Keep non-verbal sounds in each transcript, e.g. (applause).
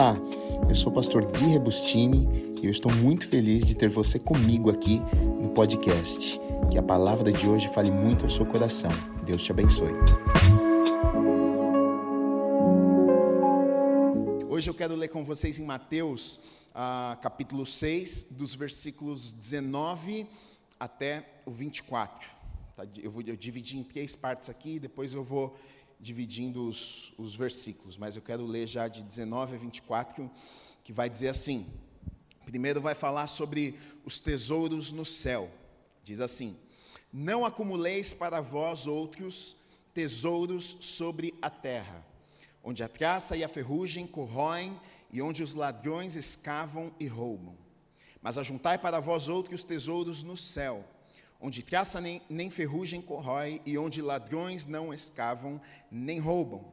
Olá, eu sou o pastor Gui Rebustini e eu estou muito feliz de ter você comigo aqui no podcast. Que a palavra de hoje fale muito ao seu coração. Deus te abençoe. Hoje eu quero ler com vocês em Mateus, uh, capítulo 6, dos versículos 19 até o 24. Tá? Eu vou eu dividi em três partes aqui, depois eu vou dividindo os, os versículos, mas eu quero ler já de 19 a 24, que vai dizer assim: primeiro vai falar sobre os tesouros no céu. Diz assim: Não acumuleis para vós outros tesouros sobre a terra, onde a traça e a ferrugem corroem e onde os ladrões escavam e roubam. Mas ajuntai para vós outros tesouros no céu, onde traça nem, nem ferrugem corrói e onde ladrões não escavam nem roubam.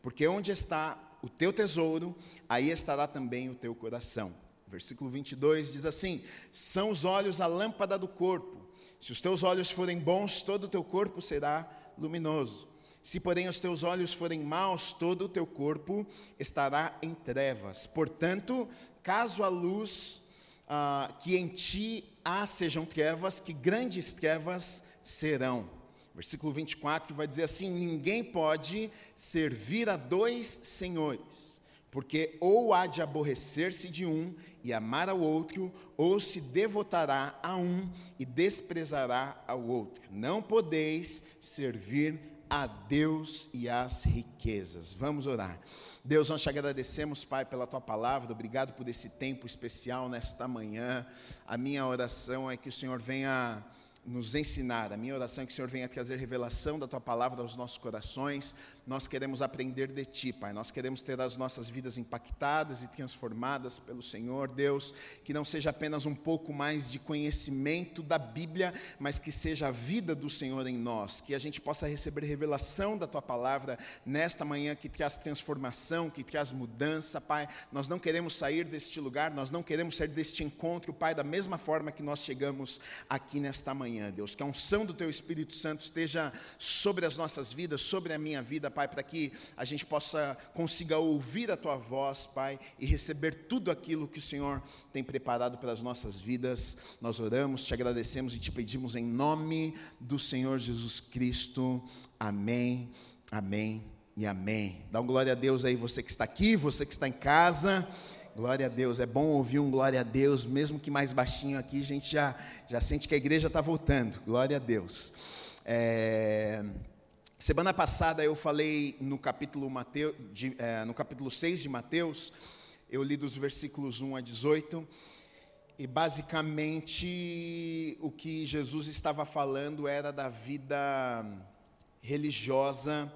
Porque onde está o teu tesouro, aí estará também o teu coração. Versículo 22 diz assim: São os olhos a lâmpada do corpo. Se os teus olhos forem bons, todo o teu corpo será luminoso. Se, porém, os teus olhos forem maus, todo o teu corpo estará em trevas. Portanto, caso a luz ah, que em ti há sejam trevas, que grandes trevas serão. Versículo 24 vai dizer assim: Ninguém pode servir a dois senhores, porque ou há de aborrecer-se de um e amar ao outro, ou se devotará a um e desprezará ao outro. Não podeis servir a Deus e às riquezas. Vamos orar. Deus, nós te agradecemos, Pai, pela tua palavra, obrigado por esse tempo especial nesta manhã. A minha oração é que o Senhor venha nos ensinar. A minha oração é que o Senhor venha trazer revelação da tua palavra aos nossos corações. Nós queremos aprender de ti, Pai. Nós queremos ter as nossas vidas impactadas e transformadas pelo Senhor, Deus, que não seja apenas um pouco mais de conhecimento da Bíblia, mas que seja a vida do Senhor em nós, que a gente possa receber revelação da tua palavra nesta manhã que traz transformação, que traz mudança, Pai. Nós não queremos sair deste lugar, nós não queremos sair deste encontro, Pai, da mesma forma que nós chegamos aqui nesta manhã Deus. Que a unção do Teu Espírito Santo esteja sobre as nossas vidas, sobre a minha vida, Pai, para que a gente possa consiga ouvir a Tua voz, Pai, e receber tudo aquilo que o Senhor tem preparado para as nossas vidas. Nós oramos, te agradecemos e te pedimos em nome do Senhor Jesus Cristo. Amém, amém e amém. Dá um glória a Deus aí, você que está aqui, você que está em casa. Glória a Deus, é bom ouvir um glória a Deus, mesmo que mais baixinho aqui, a gente já, já sente que a igreja está voltando. Glória a Deus. É, semana passada eu falei no capítulo, Mateu, de, é, no capítulo 6 de Mateus, eu li dos versículos 1 a 18, e basicamente o que Jesus estava falando era da vida religiosa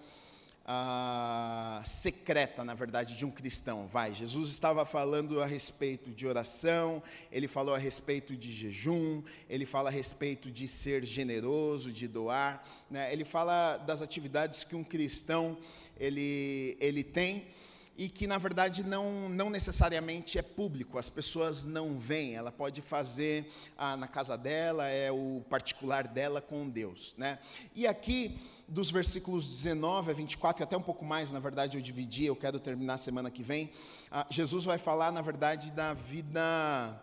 ah, secreta, na verdade, de um cristão. Vai, Jesus estava falando a respeito de oração, ele falou a respeito de jejum, ele fala a respeito de ser generoso, de doar, né? ele fala das atividades que um cristão ele, ele tem e que na verdade não, não necessariamente é público, as pessoas não veem, ela pode fazer ah, na casa dela, é o particular dela com Deus. Né? E aqui, dos versículos 19 a 24, e até um pouco mais, na verdade eu dividi, eu quero terminar semana que vem, ah, Jesus vai falar, na verdade, da vida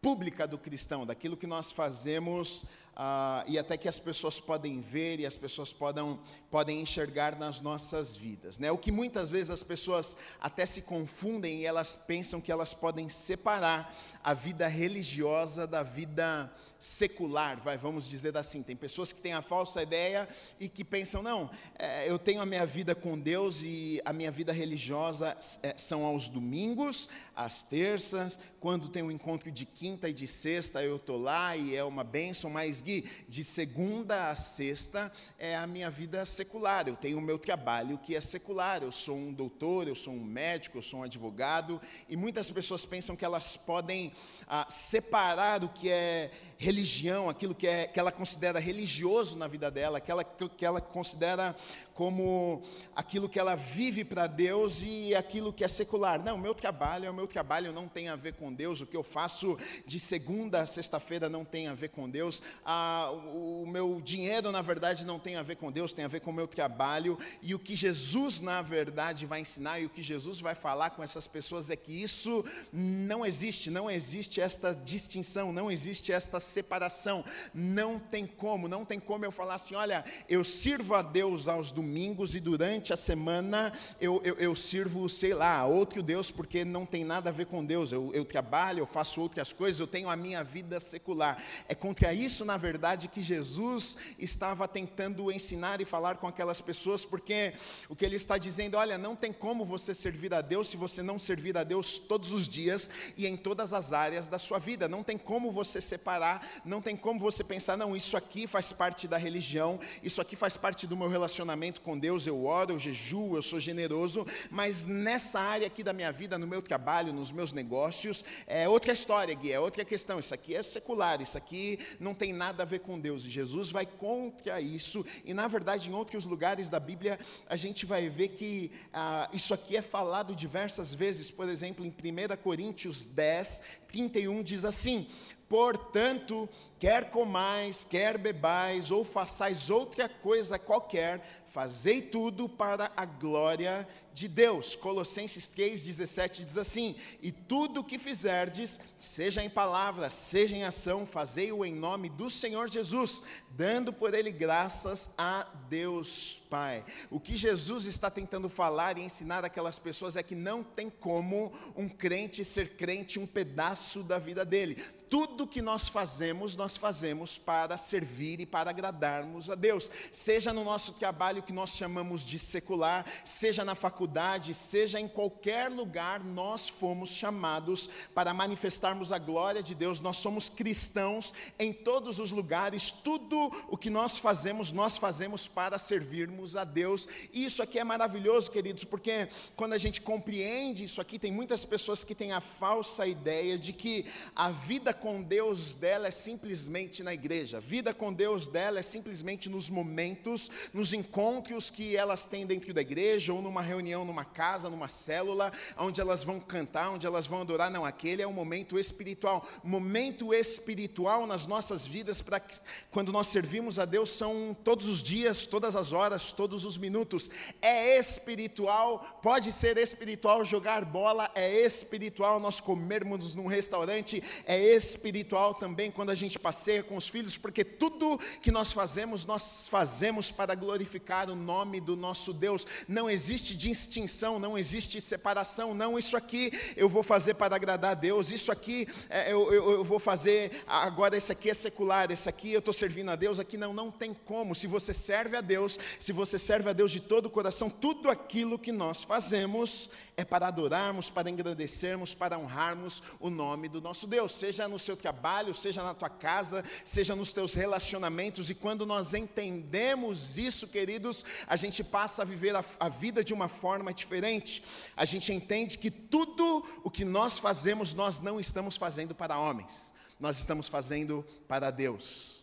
pública do cristão, daquilo que nós fazemos ah, e até que as pessoas podem ver e as pessoas podem, podem enxergar nas nossas vidas. Né? O que muitas vezes as pessoas até se confundem e elas pensam que elas podem separar a vida religiosa da vida secular, vai, vamos dizer assim. Tem pessoas que têm a falsa ideia e que pensam, não, é, eu tenho a minha vida com Deus e a minha vida religiosa é, são aos domingos, às terças, quando tem um encontro de quinta e de sexta eu estou lá e é uma bênção, mas Gui, de segunda a sexta é a minha vida secular, eu tenho o meu trabalho que é secular, eu sou um doutor, eu sou um médico, eu sou um advogado, e muitas pessoas pensam que elas podem ah, separar o que é religião, aquilo que, é, que ela considera religioso na vida dela, aquela que ela considera como aquilo que ela vive para Deus e aquilo que é secular. Não, o meu trabalho é o meu trabalho, não tem a ver com Deus, o que eu faço de segunda a sexta-feira não tem a ver com Deus, ah, o meu dinheiro, na verdade, não tem a ver com Deus, tem a ver com o meu trabalho, e o que Jesus, na verdade, vai ensinar e o que Jesus vai falar com essas pessoas é que isso não existe, não existe esta distinção, não existe esta separação, não tem como, não tem como eu falar assim: olha, eu sirvo a Deus aos domingos e durante a semana eu, eu, eu sirvo, sei lá, outro Deus, porque não tem nada a ver com Deus. Eu, eu trabalho, eu faço outras coisas, eu tenho a minha vida secular. É contra isso, na verdade, que Jesus estava tentando ensinar e falar com aquelas pessoas, porque o que ele está dizendo, olha, não tem como você servir a Deus se você não servir a Deus todos os dias e em todas as áreas da sua vida. Não tem como você separar, não tem como você pensar, não, isso aqui faz parte da religião, isso aqui faz parte do meu relacionamento com Deus, eu oro, eu jejuo, eu sou generoso, mas nessa área aqui da minha vida, no meu trabalho, nos meus negócios, é outra história, Gui, é outra questão. Isso aqui é secular, isso aqui não tem nada a ver com Deus. E Jesus vai contra isso, e na verdade, em outros lugares da Bíblia, a gente vai ver que ah, isso aqui é falado diversas vezes, por exemplo, em 1 Coríntios 10, 31 diz assim: Portanto, quer comais, quer bebais, ou façais outra coisa qualquer, fazei tudo para a glória de Deus. Colossenses 3,17 diz assim: E tudo o que fizerdes, seja em palavra, seja em ação, fazei-o em nome do Senhor Jesus, dando por ele graças a Deus Pai. O que Jesus está tentando falar e ensinar aquelas pessoas é que não tem como um crente ser crente um pedaço da vida dele tudo que nós fazemos, nós fazemos para servir e para agradarmos a Deus. Seja no nosso trabalho que nós chamamos de secular, seja na faculdade, seja em qualquer lugar, nós fomos chamados para manifestarmos a glória de Deus. Nós somos cristãos em todos os lugares. Tudo o que nós fazemos, nós fazemos para servirmos a Deus. E isso aqui é maravilhoso, queridos, porque quando a gente compreende isso aqui, tem muitas pessoas que têm a falsa ideia de que a vida com Deus dela é simplesmente na igreja, vida com Deus dela é simplesmente nos momentos, nos encontros que elas têm dentro da igreja, ou numa reunião, numa casa, numa célula, onde elas vão cantar, onde elas vão adorar. Não, aquele é um momento espiritual. Momento espiritual nas nossas vidas, para quando nós servimos a Deus, são todos os dias, todas as horas, todos os minutos. É espiritual, pode ser espiritual jogar bola, é espiritual nós comermos num restaurante, é espiritual espiritual também quando a gente passeia com os filhos, porque tudo que nós fazemos, nós fazemos para glorificar o nome do nosso Deus. Não existe distinção, não existe separação. Não, isso aqui eu vou fazer para agradar a Deus, isso aqui é, eu, eu, eu, vou fazer, agora esse aqui é secular, esse aqui eu estou servindo a Deus, aqui não, não tem como. Se você serve a Deus, se você serve a Deus de todo o coração, tudo aquilo que nós fazemos é para adorarmos, para engrandecermos, para honrarmos o nome do nosso Deus, seja no seu trabalho, seja na tua casa, seja nos teus relacionamentos, e quando nós entendemos isso, queridos, a gente passa a viver a, a vida de uma forma diferente. A gente entende que tudo o que nós fazemos, nós não estamos fazendo para homens, nós estamos fazendo para Deus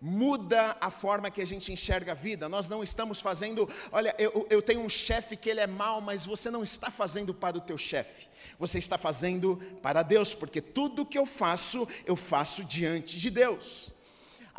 muda a forma que a gente enxerga a vida. Nós não estamos fazendo, olha, eu, eu tenho um chefe que ele é mau, mas você não está fazendo para o teu chefe. Você está fazendo para Deus, porque tudo que eu faço, eu faço diante de Deus.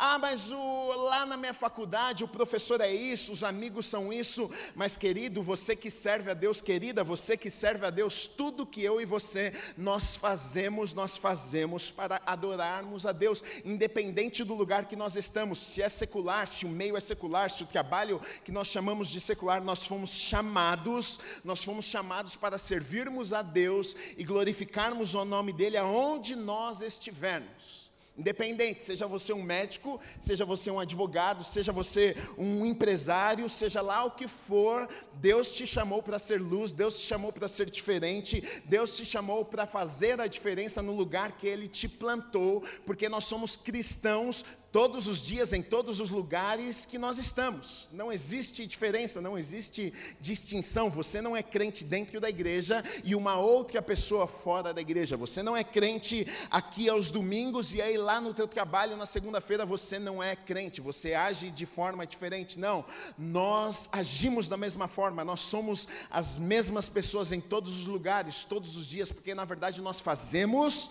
Ah, mas o, lá na minha faculdade o professor é isso, os amigos são isso. Mas, querido, você que serve a Deus, querida, você que serve a Deus, tudo que eu e você nós fazemos, nós fazemos para adorarmos a Deus, independente do lugar que nós estamos. Se é secular, se o meio é secular, se o trabalho que nós chamamos de secular, nós fomos chamados, nós fomos chamados para servirmos a Deus e glorificarmos o nome dEle aonde nós estivermos. Independente, seja você um médico, seja você um advogado, seja você um empresário, seja lá o que for, Deus te chamou para ser luz, Deus te chamou para ser diferente, Deus te chamou para fazer a diferença no lugar que Ele te plantou, porque nós somos cristãos todos os dias, em todos os lugares que nós estamos. Não existe diferença, não existe distinção. Você não é crente dentro da igreja e uma outra pessoa fora da igreja. Você não é crente aqui aos domingos e aí lá no teu trabalho na segunda-feira você não é crente. Você age de forma diferente. Não, nós agimos da mesma forma. Nós somos as mesmas pessoas em todos os lugares, todos os dias, porque na verdade nós fazemos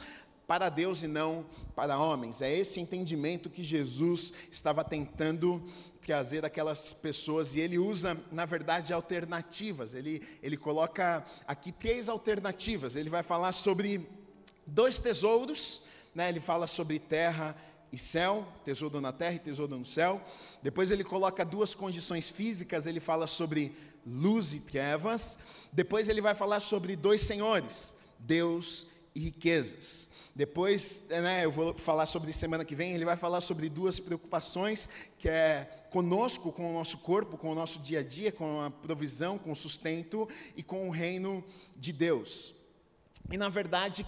para Deus e não para homens. É esse entendimento que Jesus estava tentando trazer aquelas pessoas e ele usa, na verdade, alternativas. Ele, ele coloca aqui três alternativas. Ele vai falar sobre dois tesouros, né? ele fala sobre terra e céu, tesouro na terra e tesouro no céu. Depois ele coloca duas condições físicas, ele fala sobre luz e trevas. Depois ele vai falar sobre dois senhores, Deus e riquezas. Depois, né, eu vou falar sobre semana que vem, ele vai falar sobre duas preocupações, que é conosco, com o nosso corpo, com o nosso dia a dia, com a provisão, com o sustento e com o reino de Deus. E na verdade,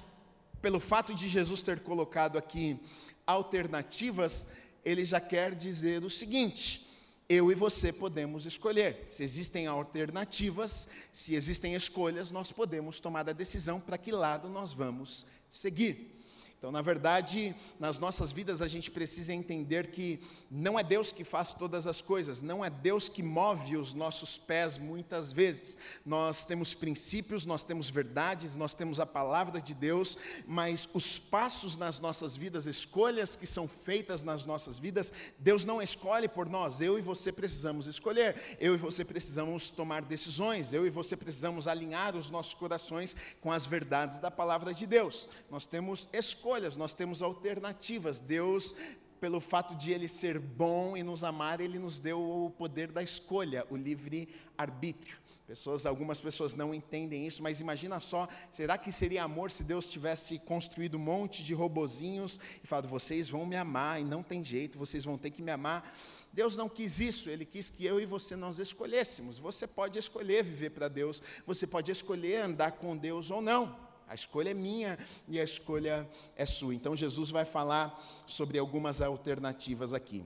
pelo fato de Jesus ter colocado aqui alternativas, ele já quer dizer o seguinte: eu e você podemos escolher. Se existem alternativas, se existem escolhas, nós podemos tomar a decisão para que lado nós vamos seguir. Então, na verdade, nas nossas vidas a gente precisa entender que não é Deus que faz todas as coisas, não é Deus que move os nossos pés muitas vezes. Nós temos princípios, nós temos verdades, nós temos a palavra de Deus, mas os passos nas nossas vidas, escolhas que são feitas nas nossas vidas, Deus não escolhe por nós. Eu e você precisamos escolher, eu e você precisamos tomar decisões, eu e você precisamos alinhar os nossos corações com as verdades da palavra de Deus. Nós temos escolhas escolhas, nós temos alternativas. Deus, pelo fato de Ele ser bom e nos amar, Ele nos deu o poder da escolha, o livre arbítrio. Pessoas, algumas pessoas não entendem isso, mas imagina só, será que seria amor se Deus tivesse construído um monte de robozinhos e falado, vocês vão me amar e não tem jeito, vocês vão ter que me amar? Deus não quis isso, Ele quis que eu e você nós escolhêssemos. Você pode escolher viver para Deus, você pode escolher andar com Deus ou não. A escolha é minha e a escolha é sua. Então Jesus vai falar sobre algumas alternativas aqui.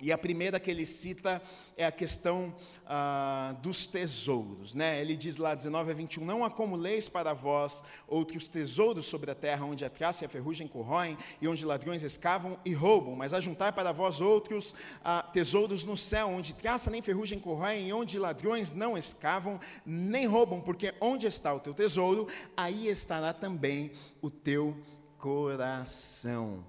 E a primeira que ele cita é a questão ah, dos tesouros. Né? Ele diz lá, 19 a 21, Não acumuleis para vós outros tesouros sobre a terra, onde a traça e a ferrugem corroem, e onde ladrões escavam e roubam, mas ajuntai para vós outros ah, tesouros no céu, onde traça nem ferrugem corroem, e onde ladrões não escavam nem roubam, porque onde está o teu tesouro, aí estará também o teu coração.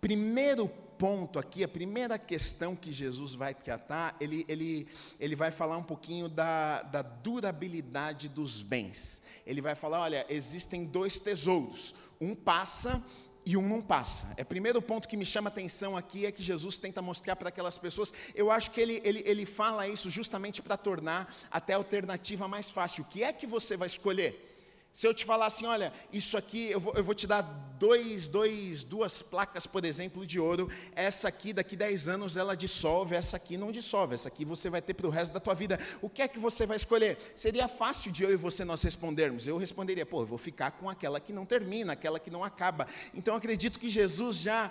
Primeiro ponto aqui, a primeira questão que Jesus vai tratar, ele, ele, ele vai falar um pouquinho da, da durabilidade dos bens. Ele vai falar: olha, existem dois tesouros, um passa e um não passa. É o primeiro ponto que me chama atenção aqui é que Jesus tenta mostrar para aquelas pessoas. Eu acho que ele, ele, ele fala isso justamente para tornar até a alternativa mais fácil. O que é que você vai escolher? Se eu te falar assim, olha, isso aqui, eu vou, eu vou te dar dois, dois, duas placas, por exemplo, de ouro, essa aqui, daqui 10 anos, ela dissolve, essa aqui não dissolve, essa aqui você vai ter para o resto da tua vida. O que é que você vai escolher? Seria fácil de eu e você nós respondermos. Eu responderia, pô, eu vou ficar com aquela que não termina, aquela que não acaba. Então, acredito que Jesus já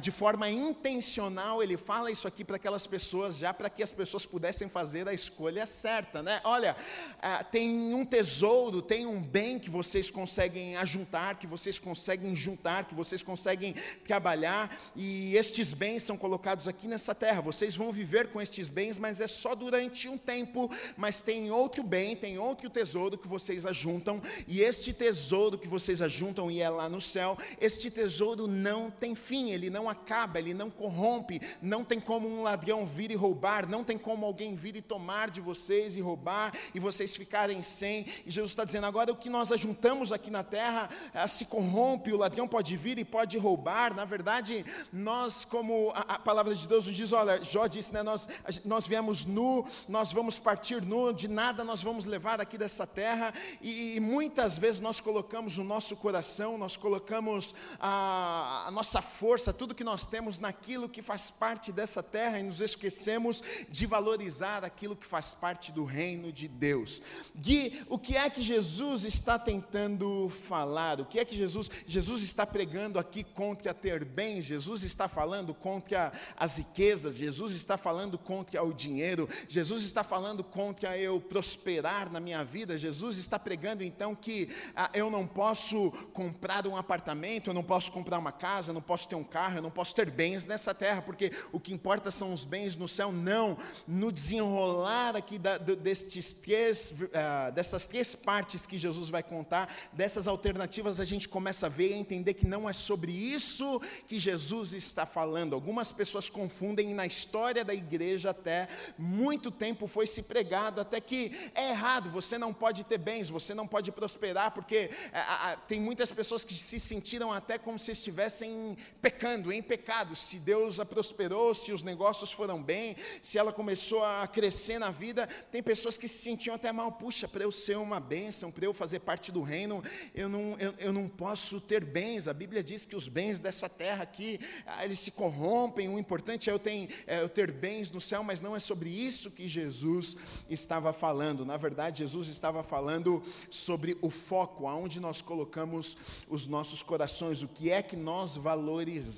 de forma intencional, ele fala isso aqui para aquelas pessoas, já para que as pessoas pudessem fazer a escolha certa, né? Olha, é, tem um tesouro, tem um bem que vocês conseguem ajuntar, que vocês conseguem juntar, que vocês conseguem trabalhar, e estes bens são colocados aqui nessa terra. Vocês vão viver com estes bens, mas é só durante um tempo. Mas tem outro bem, tem outro tesouro que vocês ajuntam, e este tesouro que vocês ajuntam e é lá no céu, este tesouro não tem fim, ele ele não acaba, ele não corrompe, não tem como um ladrão vir e roubar, não tem como alguém vir e tomar de vocês e roubar e vocês ficarem sem. E Jesus está dizendo: agora o que nós ajuntamos aqui na terra eh, se corrompe, o ladrão pode vir e pode roubar. Na verdade, nós, como a, a palavra de Deus nos diz, olha, Jó disse, né, nós, nós viemos nu, nós vamos partir nu, de nada nós vamos levar aqui dessa terra, e, e muitas vezes nós colocamos o nosso coração, nós colocamos a, a nossa força, tudo que nós temos naquilo que faz parte dessa terra e nos esquecemos de valorizar aquilo que faz parte do reino de Deus. Gui, o que é que Jesus está tentando falar? O que é que Jesus, Jesus está pregando aqui contra ter bens? Jesus está falando contra as riquezas? Jesus está falando contra o dinheiro? Jesus está falando contra eu prosperar na minha vida? Jesus está pregando então que ah, eu não posso comprar um apartamento, eu não posso comprar uma casa, eu não posso ter um carro, eu não posso ter bens nessa terra, porque o que importa são os bens no céu. Não, no desenrolar aqui da, destes três, uh, dessas três partes que Jesus vai contar, dessas alternativas, a gente começa a ver e a entender que não é sobre isso que Jesus está falando. Algumas pessoas confundem, e na história da igreja até muito tempo foi se pregado, até que é errado, você não pode ter bens, você não pode prosperar, porque uh, uh, tem muitas pessoas que se sentiram até como se estivessem pecando, em pecado, se Deus a prosperou, se os negócios foram bem, se ela começou a crescer na vida, tem pessoas que se sentiam até mal, puxa, para eu ser uma bênção, para eu fazer parte do reino, eu não, eu, eu não posso ter bens, a Bíblia diz que os bens dessa terra aqui, ah, eles se corrompem, o importante é eu, ter, é eu ter bens no céu, mas não é sobre isso que Jesus estava falando, na verdade Jesus estava falando sobre o foco, aonde nós colocamos os nossos corações, o que é que nós valorizamos,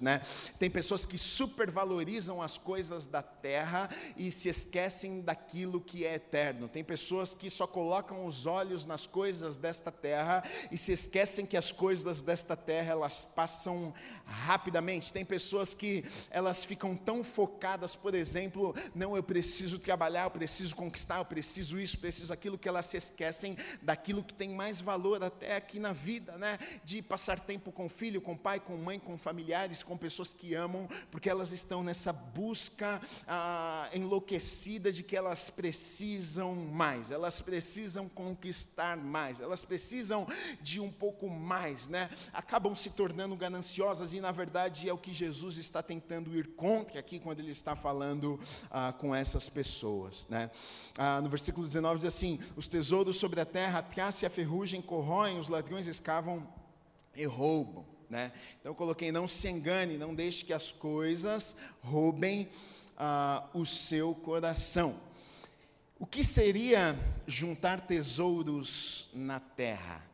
né? Tem pessoas que supervalorizam as coisas da terra e se esquecem daquilo que é eterno. Tem pessoas que só colocam os olhos nas coisas desta terra e se esquecem que as coisas desta terra elas passam rapidamente. Tem pessoas que elas ficam tão focadas, por exemplo, não eu preciso trabalhar, eu preciso conquistar, eu preciso isso, preciso aquilo que elas se esquecem daquilo que tem mais valor até aqui na vida, né? De passar tempo com filho, com pai, com mãe, com familiares, com pessoas que amam, porque elas estão nessa busca ah, enlouquecida de que elas precisam mais, elas precisam conquistar mais, elas precisam de um pouco mais, né? Acabam se tornando gananciosas e, na verdade, é o que Jesus está tentando ir contra aqui quando ele está falando ah, com essas pessoas, né? Ah, no versículo 19 diz assim: Os tesouros sobre a terra, a traça e a ferrugem corroem, os ladrões escavam e roubam. Né? Então eu coloquei: não se engane, não deixe que as coisas roubem ah, o seu coração. O que seria juntar tesouros na terra?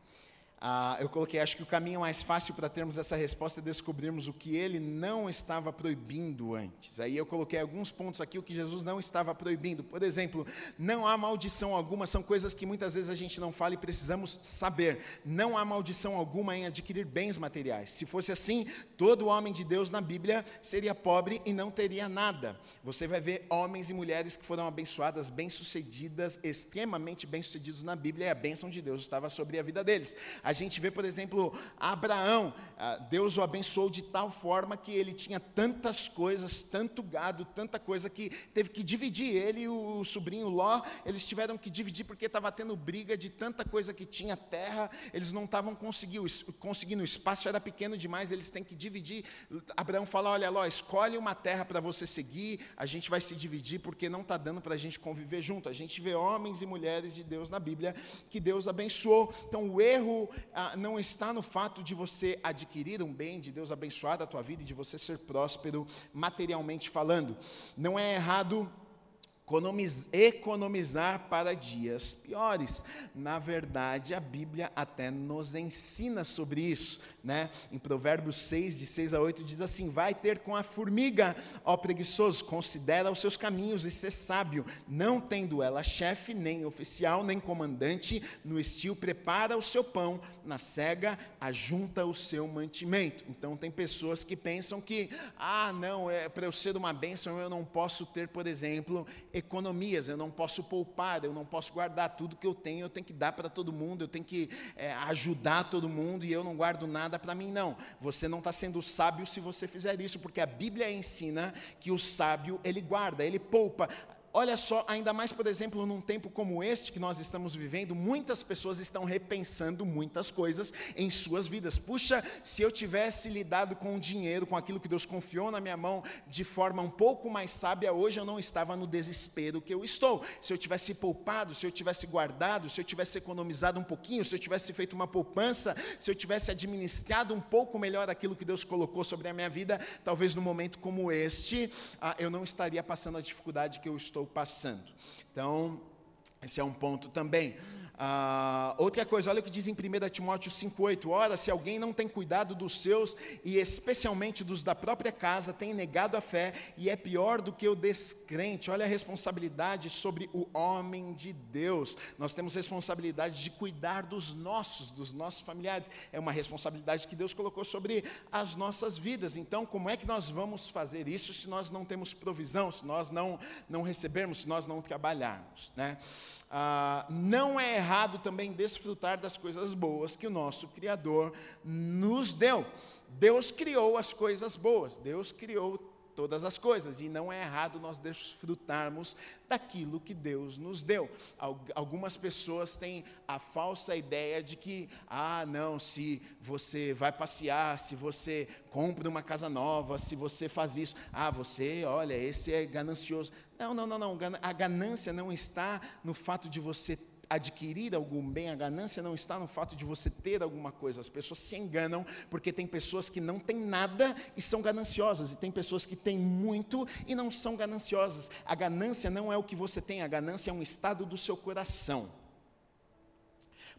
Ah, eu coloquei, acho que o caminho mais fácil para termos essa resposta é descobrirmos o que ele não estava proibindo antes. Aí eu coloquei alguns pontos aqui, o que Jesus não estava proibindo. Por exemplo, não há maldição alguma, são coisas que muitas vezes a gente não fala e precisamos saber. Não há maldição alguma em adquirir bens materiais. Se fosse assim, todo homem de Deus na Bíblia seria pobre e não teria nada. Você vai ver homens e mulheres que foram abençoadas, bem-sucedidas, extremamente bem-sucedidos na Bíblia, e a bênção de Deus estava sobre a vida deles. A gente vê, por exemplo, Abraão, ah, Deus o abençoou de tal forma que ele tinha tantas coisas, tanto gado, tanta coisa que teve que dividir. Ele e o sobrinho Ló, eles tiveram que dividir porque estava tendo briga de tanta coisa que tinha terra, eles não estavam conseguindo, conseguindo, o espaço era pequeno demais, eles têm que dividir. Abraão fala: Olha, Ló, escolhe uma terra para você seguir, a gente vai se dividir porque não está dando para a gente conviver junto. A gente vê homens e mulheres de Deus na Bíblia que Deus abençoou. Então, o erro não está no fato de você adquirir um bem, de Deus abençoar a tua vida e de você ser próspero materialmente falando. Não é errado economizar para dias piores. Na verdade, a Bíblia até nos ensina sobre isso. Né? Em Provérbios 6, de 6 a 8, diz assim: Vai ter com a formiga, ó preguiçoso, considera os seus caminhos e ser sábio, não tendo ela chefe, nem oficial, nem comandante, no estio prepara o seu pão, na cega ajunta o seu mantimento. Então, tem pessoas que pensam que, ah, não, é, para eu ser uma bênção, eu não posso ter, por exemplo, economias, eu não posso poupar, eu não posso guardar tudo que eu tenho, eu tenho que dar para todo mundo, eu tenho que é, ajudar todo mundo e eu não guardo nada para mim, não. Você não está sendo sábio se você fizer isso, porque a Bíblia ensina que o sábio ele guarda, ele poupa. Olha só, ainda mais, por exemplo, num tempo como este que nós estamos vivendo, muitas pessoas estão repensando muitas coisas em suas vidas. Puxa, se eu tivesse lidado com o dinheiro, com aquilo que Deus confiou na minha mão, de forma um pouco mais sábia, hoje eu não estava no desespero que eu estou. Se eu tivesse poupado, se eu tivesse guardado, se eu tivesse economizado um pouquinho, se eu tivesse feito uma poupança, se eu tivesse administrado um pouco melhor aquilo que Deus colocou sobre a minha vida, talvez no momento como este, ah, eu não estaria passando a dificuldade que eu estou passando. Então, esse é um ponto também. Ah, outra coisa, olha o que diz em 1 Timóteo 5,8: Ora, se alguém não tem cuidado dos seus, e especialmente dos da própria casa, tem negado a fé, e é pior do que o descrente. Olha a responsabilidade sobre o homem de Deus. Nós temos responsabilidade de cuidar dos nossos, dos nossos familiares. É uma responsabilidade que Deus colocou sobre as nossas vidas. Então, como é que nós vamos fazer isso se nós não temos provisão, se nós não, não recebermos, se nós não trabalharmos? Né? Ah, não é errado também desfrutar das coisas boas que o nosso Criador nos deu. Deus criou as coisas boas, Deus criou todas as coisas, e não é errado nós desfrutarmos daquilo que Deus nos deu. Algumas pessoas têm a falsa ideia de que, ah, não, se você vai passear, se você compra uma casa nova, se você faz isso, ah, você, olha, esse é ganancioso. Não, não, não, não. A ganância não está no fato de você adquirir algum bem, a ganância não está no fato de você ter alguma coisa. As pessoas se enganam porque tem pessoas que não têm nada e são gananciosas, e tem pessoas que têm muito e não são gananciosas. A ganância não é o que você tem, a ganância é um estado do seu coração.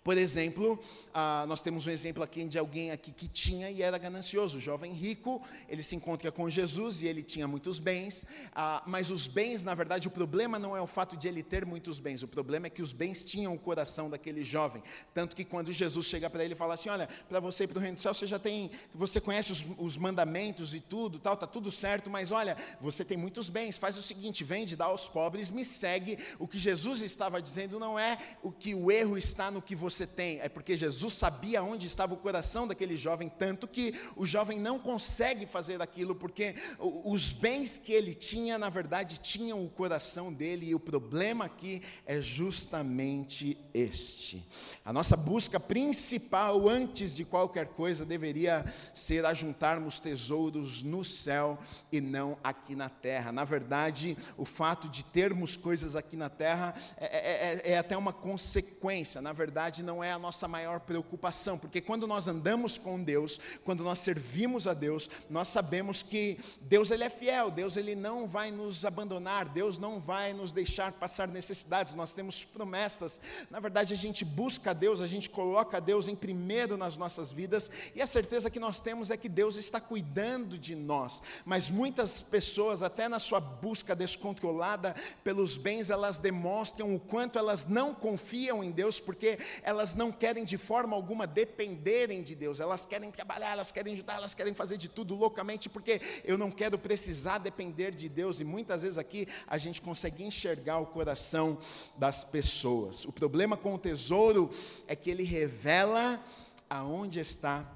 Por exemplo, ah, nós temos um exemplo aqui de alguém aqui que tinha e era ganancioso, jovem rico, ele se encontra com Jesus e ele tinha muitos bens, ah, mas os bens, na verdade, o problema não é o fato de ele ter muitos bens, o problema é que os bens tinham o coração daquele jovem, tanto que quando Jesus chega para ele e fala assim, olha, para você ir para o reino do céu, você já tem, você conhece os, os mandamentos e tudo, tal, tá tudo certo, mas olha, você tem muitos bens, faz o seguinte, vende, dá aos pobres, me segue, o que Jesus estava dizendo não é o que o erro está no que você você tem, é porque Jesus sabia onde estava o coração daquele jovem, tanto que o jovem não consegue fazer aquilo, porque os bens que ele tinha, na verdade, tinham o coração dele, e o problema aqui é justamente este. A nossa busca principal, antes de qualquer coisa, deveria ser ajuntarmos tesouros no céu e não aqui na terra. Na verdade, o fato de termos coisas aqui na terra é, é, é, é até uma consequência, na verdade, não é a nossa maior preocupação, porque quando nós andamos com Deus, quando nós servimos a Deus, nós sabemos que Deus ele é fiel, Deus ele não vai nos abandonar, Deus não vai nos deixar passar necessidades. Nós temos promessas. Na verdade, a gente busca a Deus, a gente coloca a Deus em primeiro nas nossas vidas, e a certeza que nós temos é que Deus está cuidando de nós. Mas muitas pessoas, até na sua busca descontrolada pelos bens, elas demonstram o quanto elas não confiam em Deus, porque elas elas não querem de forma alguma dependerem de Deus, elas querem trabalhar, elas querem ajudar, elas querem fazer de tudo loucamente, porque eu não quero precisar depender de Deus, e muitas vezes aqui a gente consegue enxergar o coração das pessoas. O problema com o tesouro é que ele revela aonde está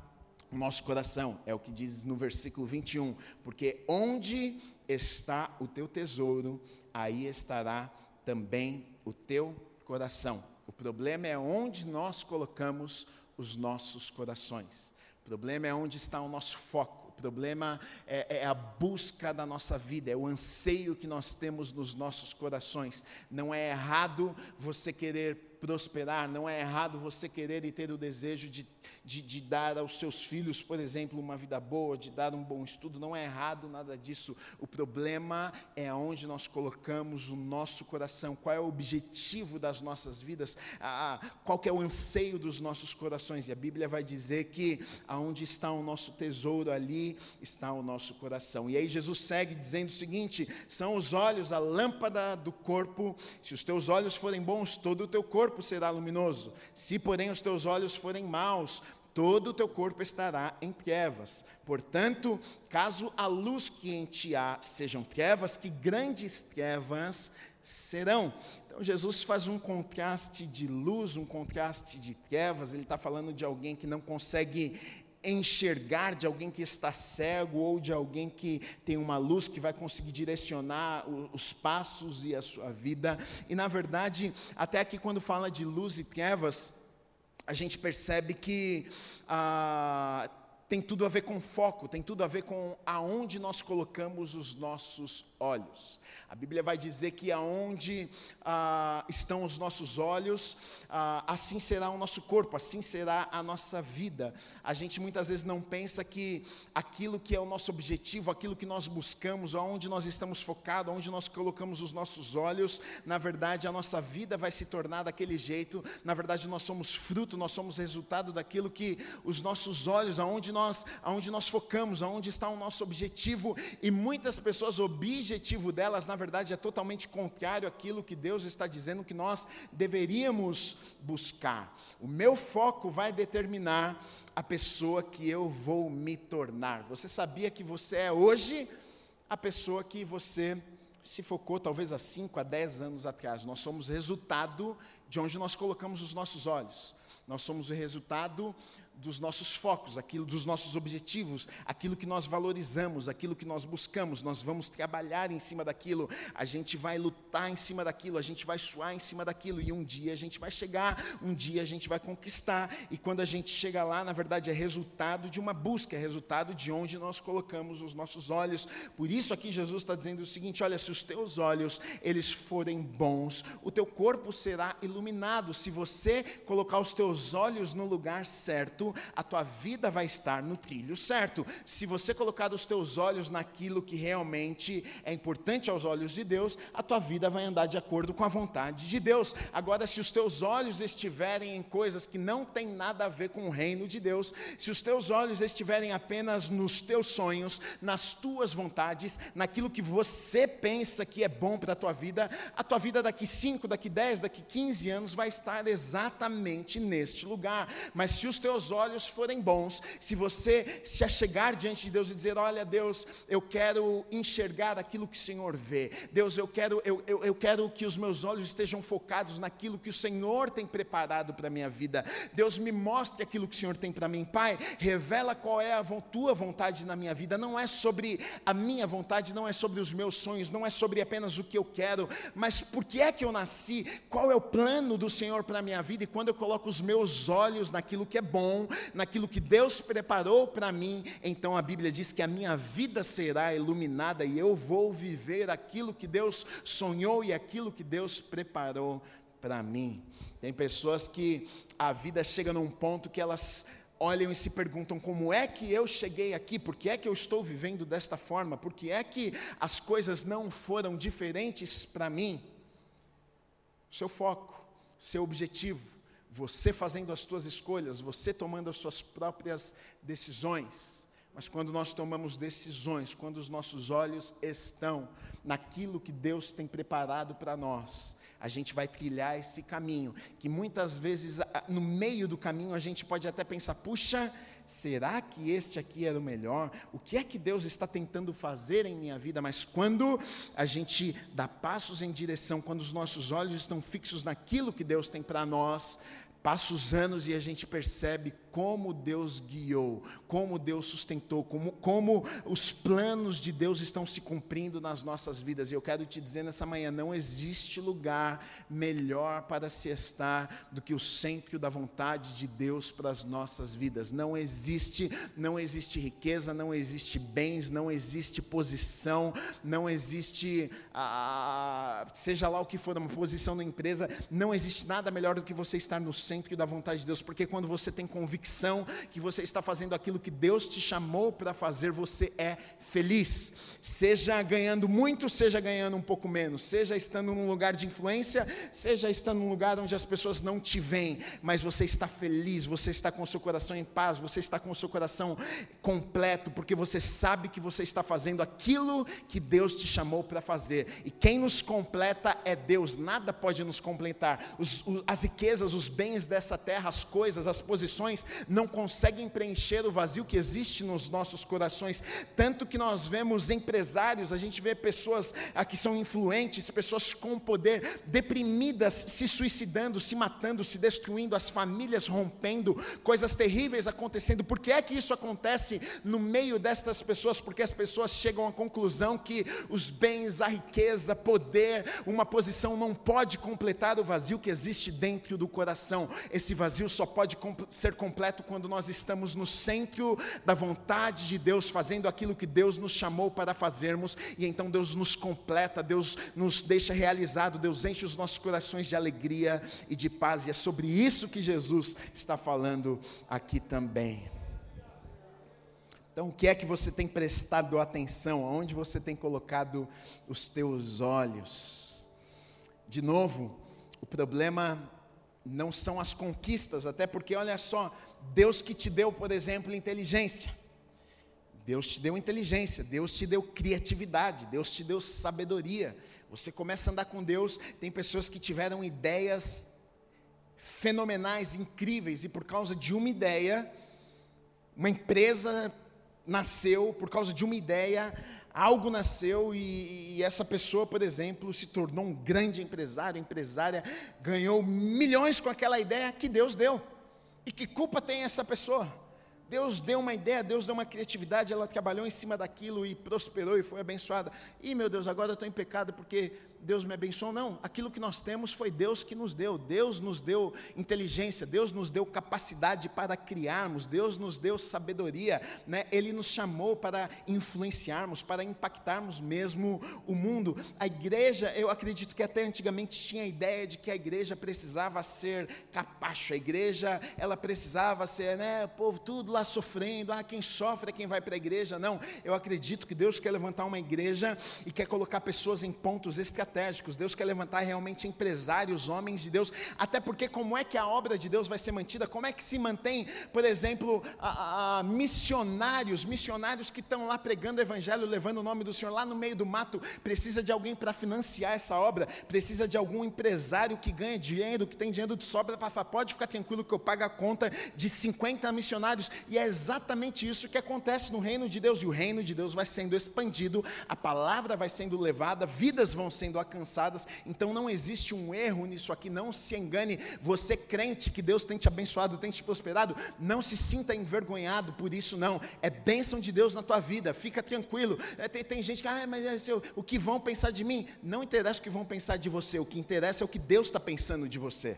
o nosso coração, é o que diz no versículo 21, porque onde está o teu tesouro, aí estará também o teu coração. O problema é onde nós colocamos os nossos corações. O problema é onde está o nosso foco. O problema é, é, a busca da nossa vida, é o anseio que nós temos nos nossos corações. Não é errado você querer prosperar, não é errado você querer e ter o desejo de, de, de, dar aos seus filhos, por exemplo, uma vida boa, de dar um bom estudo, não é errado nada disso. O problema é onde nós colocamos o nosso coração, qual é o objetivo das nossas vidas, a, qual é o anseio dos nossos corações. E a Bíblia vai dizer que aonde está o nosso tesouro, ali está o nosso coração. E aí Jesus segue dizendo o seguinte: são os olhos a lâmpada do corpo, se os teus olhos forem bons, todo o teu corpo corpo será luminoso. Se, porém, os teus olhos forem maus, todo o teu corpo estará em trevas. Portanto, caso a luz que em ti há sejam trevas, que grandes trevas serão. Então, Jesus faz um contraste de luz, um contraste de trevas. Ele está falando de alguém que não consegue enxergar de alguém que está cego ou de alguém que tem uma luz que vai conseguir direcionar os passos e a sua vida. E na verdade, até aqui quando fala de luz e trevas, a gente percebe que ah, tem tudo a ver com foco, tem tudo a ver com aonde nós colocamos os nossos olhos. A Bíblia vai dizer que aonde ah, estão os nossos olhos, ah, assim será o nosso corpo, assim será a nossa vida. A gente muitas vezes não pensa que aquilo que é o nosso objetivo, aquilo que nós buscamos, aonde nós estamos focados, aonde nós colocamos os nossos olhos, na verdade a nossa vida vai se tornar daquele jeito. Na verdade nós somos fruto, nós somos resultado daquilo que os nossos olhos, aonde nós, aonde nós focamos, aonde está o nosso objetivo. E muitas pessoas, o objetivo delas, na verdade, é totalmente contrário àquilo que Deus está dizendo que nós deveríamos buscar. O meu foco vai determinar a pessoa que eu vou me tornar. Você sabia que você é hoje a pessoa que você se focou talvez há 5 a 10 anos atrás. Nós somos resultado de onde nós colocamos os nossos olhos. Nós somos o resultado dos nossos focos, aquilo dos nossos objetivos, aquilo que nós valorizamos, aquilo que nós buscamos, nós vamos trabalhar em cima daquilo, a gente vai lutar em cima daquilo, a gente vai suar em cima daquilo e um dia a gente vai chegar, um dia a gente vai conquistar e quando a gente chega lá, na verdade é resultado de uma busca, é resultado de onde nós colocamos os nossos olhos. Por isso aqui Jesus está dizendo o seguinte: olha, se os teus olhos eles forem bons, o teu corpo será iluminado. Se você colocar os teus olhos no lugar certo a tua vida vai estar no trilho certo. Se você colocar os teus olhos naquilo que realmente é importante aos olhos de Deus, a tua vida vai andar de acordo com a vontade de Deus. Agora, se os teus olhos estiverem em coisas que não têm nada a ver com o reino de Deus, se os teus olhos estiverem apenas nos teus sonhos, nas tuas vontades, naquilo que você pensa que é bom para a tua vida, a tua vida daqui 5, daqui 10, daqui 15 anos vai estar exatamente neste lugar. Mas se os teus olhos olhos forem bons, se você se achegar diante de Deus e dizer: Olha, Deus, eu quero enxergar aquilo que o Senhor vê, Deus, eu quero, eu, eu, eu quero que os meus olhos estejam focados naquilo que o Senhor tem preparado para a minha vida, Deus, me mostre aquilo que o Senhor tem para mim, Pai, revela qual é a tua vontade na minha vida, não é sobre a minha vontade, não é sobre os meus sonhos, não é sobre apenas o que eu quero, mas por que é que eu nasci, qual é o plano do Senhor para a minha vida, e quando eu coloco os meus olhos naquilo que é bom, naquilo que Deus preparou para mim, então a Bíblia diz que a minha vida será iluminada e eu vou viver aquilo que Deus sonhou e aquilo que Deus preparou para mim. Tem pessoas que a vida chega num ponto que elas olham e se perguntam como é que eu cheguei aqui, por que é que eu estou vivendo desta forma, por que é que as coisas não foram diferentes para mim. Seu foco, seu objetivo, você fazendo as suas escolhas, você tomando as suas próprias decisões. Mas quando nós tomamos decisões, quando os nossos olhos estão naquilo que Deus tem preparado para nós, a gente vai trilhar esse caminho, que muitas vezes no meio do caminho a gente pode até pensar: puxa, será que este aqui era o melhor? O que é que Deus está tentando fazer em minha vida? Mas quando a gente dá passos em direção, quando os nossos olhos estão fixos naquilo que Deus tem para nós, Passa os anos e a gente percebe como Deus guiou, como Deus sustentou, como, como os planos de Deus estão se cumprindo nas nossas vidas. E eu quero te dizer nessa manhã: não existe lugar melhor para se estar do que o centro da vontade de Deus para as nossas vidas. Não existe, não existe riqueza, não existe bens, não existe posição, não existe, ah, seja lá o que for, uma posição na empresa, não existe nada melhor do que você estar no centro da vontade de Deus, porque quando você tem convicção que você está fazendo aquilo que Deus te chamou para fazer, você é feliz. Seja ganhando muito, seja ganhando um pouco menos, seja estando num lugar de influência, seja estando num lugar onde as pessoas não te veem, mas você está feliz, você está com o seu coração em paz, você está com o seu coração completo, porque você sabe que você está fazendo aquilo que Deus te chamou para fazer. E quem nos completa é Deus, nada pode nos completar. Os, os, as riquezas, os bens dessa terra, as coisas, as posições, não conseguem preencher o vazio que existe nos nossos corações. Tanto que nós vemos empresários, a gente vê pessoas que são influentes, pessoas com poder, deprimidas, se suicidando, se matando, se destruindo, as famílias rompendo, coisas terríveis acontecendo. Por que é que isso acontece no meio destas pessoas? Porque as pessoas chegam à conclusão que os bens, a riqueza, poder, uma posição não pode completar o vazio que existe dentro do coração. Esse vazio só pode ser completo quando nós estamos no centro da vontade de Deus, fazendo aquilo que Deus nos chamou para fazermos, e então Deus nos completa, Deus nos deixa realizado, Deus enche os nossos corações de alegria e de paz, e é sobre isso que Jesus está falando aqui também. Então, o que é que você tem prestado atenção? Aonde você tem colocado os teus olhos? De novo, o problema não são as conquistas, até porque, olha só, Deus que te deu, por exemplo, inteligência. Deus te deu inteligência, Deus te deu criatividade, Deus te deu sabedoria. Você começa a andar com Deus, tem pessoas que tiveram ideias fenomenais, incríveis, e por causa de uma ideia, uma empresa nasceu por causa de uma ideia, algo nasceu e, e, essa pessoa, por exemplo, se tornou um grande empresário, empresária, ganhou milhões com aquela ideia que Deus deu. E que culpa tem essa pessoa? Deus deu uma ideia, Deus deu uma criatividade, ela trabalhou em cima daquilo e prosperou e foi abençoada. E meu Deus, agora eu estou em pecado porque Deus me abençoou, não. Aquilo que nós temos foi Deus que nos deu. Deus nos deu inteligência, Deus nos deu capacidade para criarmos, Deus nos deu sabedoria, né? Ele nos chamou para influenciarmos, para impactarmos mesmo o mundo. A igreja, eu acredito que até antigamente tinha a ideia de que a igreja precisava ser capacho, a igreja, ela precisava ser, né, o povo tudo lá sofrendo, ah, quem sofre é quem vai para a igreja. Não, eu acredito que Deus quer levantar uma igreja e quer colocar pessoas em pontos estratégicos estratégicos, Deus quer levantar realmente empresários, homens de Deus, até porque como é que a obra de Deus vai ser mantida? Como é que se mantém, por exemplo, a, a missionários, missionários que estão lá pregando o evangelho, levando o nome do Senhor lá no meio do mato, precisa de alguém para financiar essa obra, precisa de algum empresário que ganha dinheiro, que tem dinheiro de sobra para falar, pode ficar tranquilo que eu pago a conta de 50 missionários, e é exatamente isso que acontece no reino de Deus, e o reino de Deus vai sendo expandido, a palavra vai sendo levada, vidas vão sendo alcançadas. Então não existe um erro nisso aqui, não se engane. Você crente que Deus tem te abençoado, tem te prosperado, não se sinta envergonhado por isso, não. É bênção de Deus na tua vida, fica tranquilo. É, tem, tem, gente que, ah, mas é, o que vão pensar de mim? Não interessa o que vão pensar de você, o que interessa é o que Deus está pensando de você.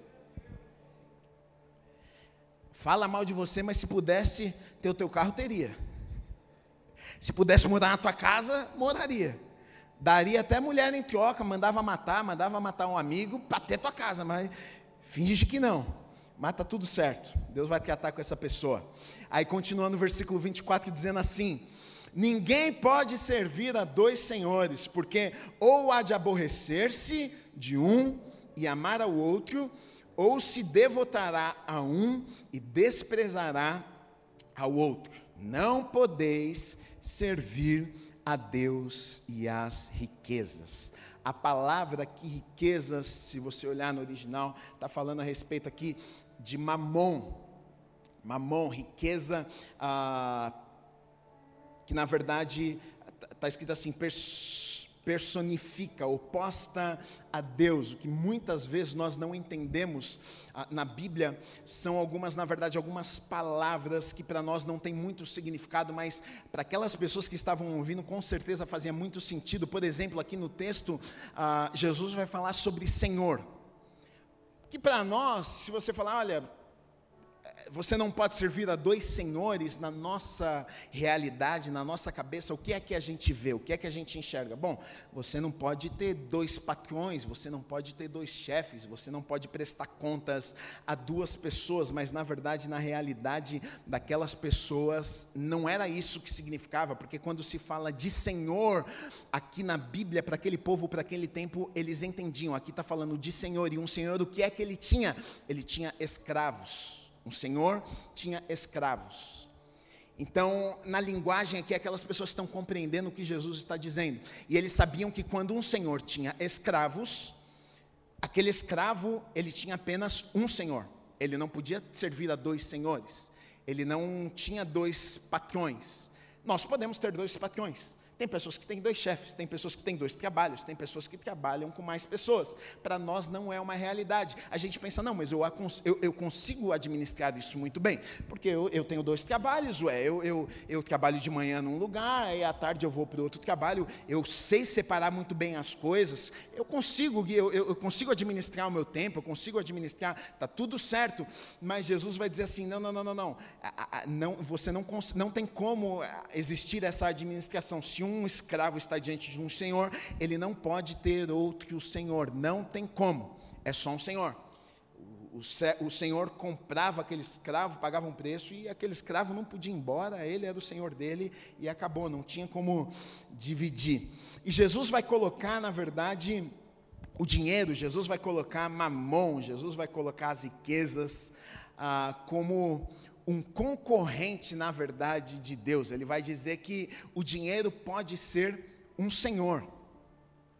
Fala mal de você, mas se pudesse ter o teu carro, teria. Se pudesse morar na tua casa, moraria. Daria até mulher em troca, mandava matar, mandava matar um amigo para ter tua casa, mas finge que não. Mata tudo certo. Deus vai tratar com essa pessoa. Aí continua no versículo 24 dizendo assim: Ninguém pode servir a dois senhores, porque ou há de aborrecer-se de um e amar ao outro, ou se devotará a um e desprezará ao outro. Não podeis servir a Deus e às riquezas. A palavra aqui, riquezas, se você olhar no original, está falando a respeito aqui de mamon. Mamon, riqueza, ah, que na verdade está escrito assim, personifica, oposta a Deus. O que muitas vezes nós não entendemos na Bíblia são algumas, na verdade, algumas palavras que para nós não tem muito significado, mas para aquelas pessoas que estavam ouvindo, com certeza fazia muito sentido. Por exemplo, aqui no texto, ah, Jesus vai falar sobre Senhor. Que para nós, se você falar, olha, você não pode servir a dois senhores na nossa realidade, na nossa cabeça. O que é que a gente vê? O que é que a gente enxerga? Bom, você não pode ter dois patrões, você não pode ter dois chefes, você não pode prestar contas a duas pessoas, mas na verdade, na realidade daquelas pessoas, não era isso que significava, porque quando se fala de Senhor, aqui na Bíblia, para aquele povo, para aquele tempo, eles entendiam. Aqui está falando de Senhor, e um Senhor, o que é que ele tinha? Ele tinha escravos. Um senhor tinha escravos. Então, na linguagem aqui, aquelas pessoas estão compreendendo o que Jesus está dizendo. E eles sabiam que quando um senhor tinha escravos, aquele escravo, ele tinha apenas um senhor. Ele não podia servir a dois senhores. Ele não tinha dois patrões. Nós podemos ter dois patrões. Tem pessoas que têm dois chefes, tem pessoas que têm dois trabalhos, tem pessoas que trabalham com mais pessoas. Para nós não é uma realidade. A gente pensa, não, mas eu, eu, eu consigo administrar isso muito bem, porque eu, eu tenho dois trabalhos, ué, eu, eu, trabalho de manhã num lugar, e à tarde eu vou para outro trabalho, eu sei separar muito bem as coisas, eu consigo, eu, consigo administrar o meu tempo, eu consigo administrar, está tudo certo, mas Jesus vai dizer assim: não, não, não, não, não, não você não, não tem como existir essa administração. Se um um escravo está diante de um senhor, ele não pode ter outro que o senhor, não tem como, é só um senhor. O, senhor comprava aquele escravo, pagava um preço e aquele escravo não podia ir embora, ele era o senhor dele e acabou, não tinha como dividir. E Jesus vai colocar, na verdade, o dinheiro, Jesus vai colocar mamon, Jesus vai colocar as riquezas ah, como um concorrente, na verdade, de Deus. Ele vai dizer que o dinheiro pode ser um senhor.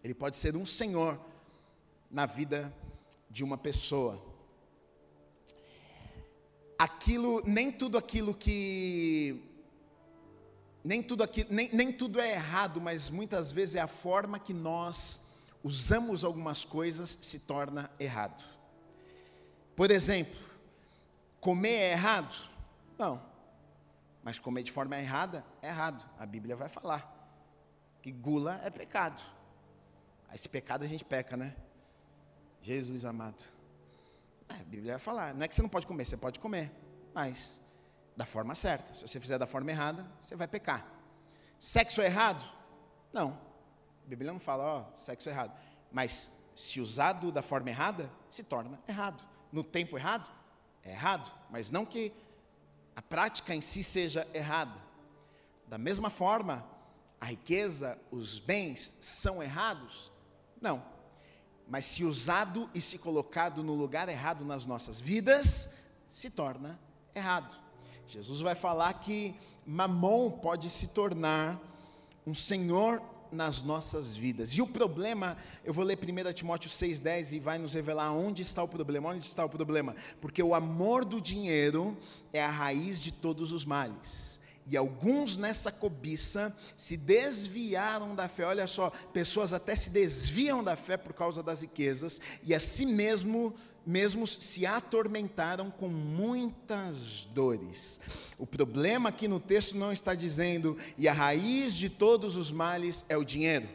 Ele pode ser um senhor na vida de uma pessoa. Aquilo, nem tudo aquilo que nem tudo aqui, nem, nem tudo é errado, mas muitas vezes é a forma que nós usamos algumas coisas se torna errado. Por exemplo, comer é errado? Não. Mas comer de forma errada é errado. A Bíblia vai falar que gula é pecado. Esse pecado a gente peca, né? Jesus amado. É, a Bíblia vai falar. Não é que você não pode comer, você pode comer, mas da forma certa. Se você fizer da forma errada, você vai pecar. Sexo é errado? Não. A Bíblia não fala, ó, sexo é errado. Mas se usado da forma errada, se torna errado. No tempo errado, é errado. Mas não que a prática em si seja errada. Da mesma forma, a riqueza, os bens são errados? Não. Mas se usado e se colocado no lugar errado nas nossas vidas, se torna errado. Jesus vai falar que mamon pode se tornar um senhor nas nossas vidas. E o problema, eu vou ler 1 Timóteo 6,10 e vai nos revelar onde está o problema. Onde está o problema? Porque o amor do dinheiro é a raiz de todos os males. E alguns nessa cobiça se desviaram da fé. Olha só, pessoas até se desviam da fé por causa das riquezas e assim mesmo mesmos se atormentaram com muitas dores. O problema aqui no texto não está dizendo, e a raiz de todos os males é o dinheiro.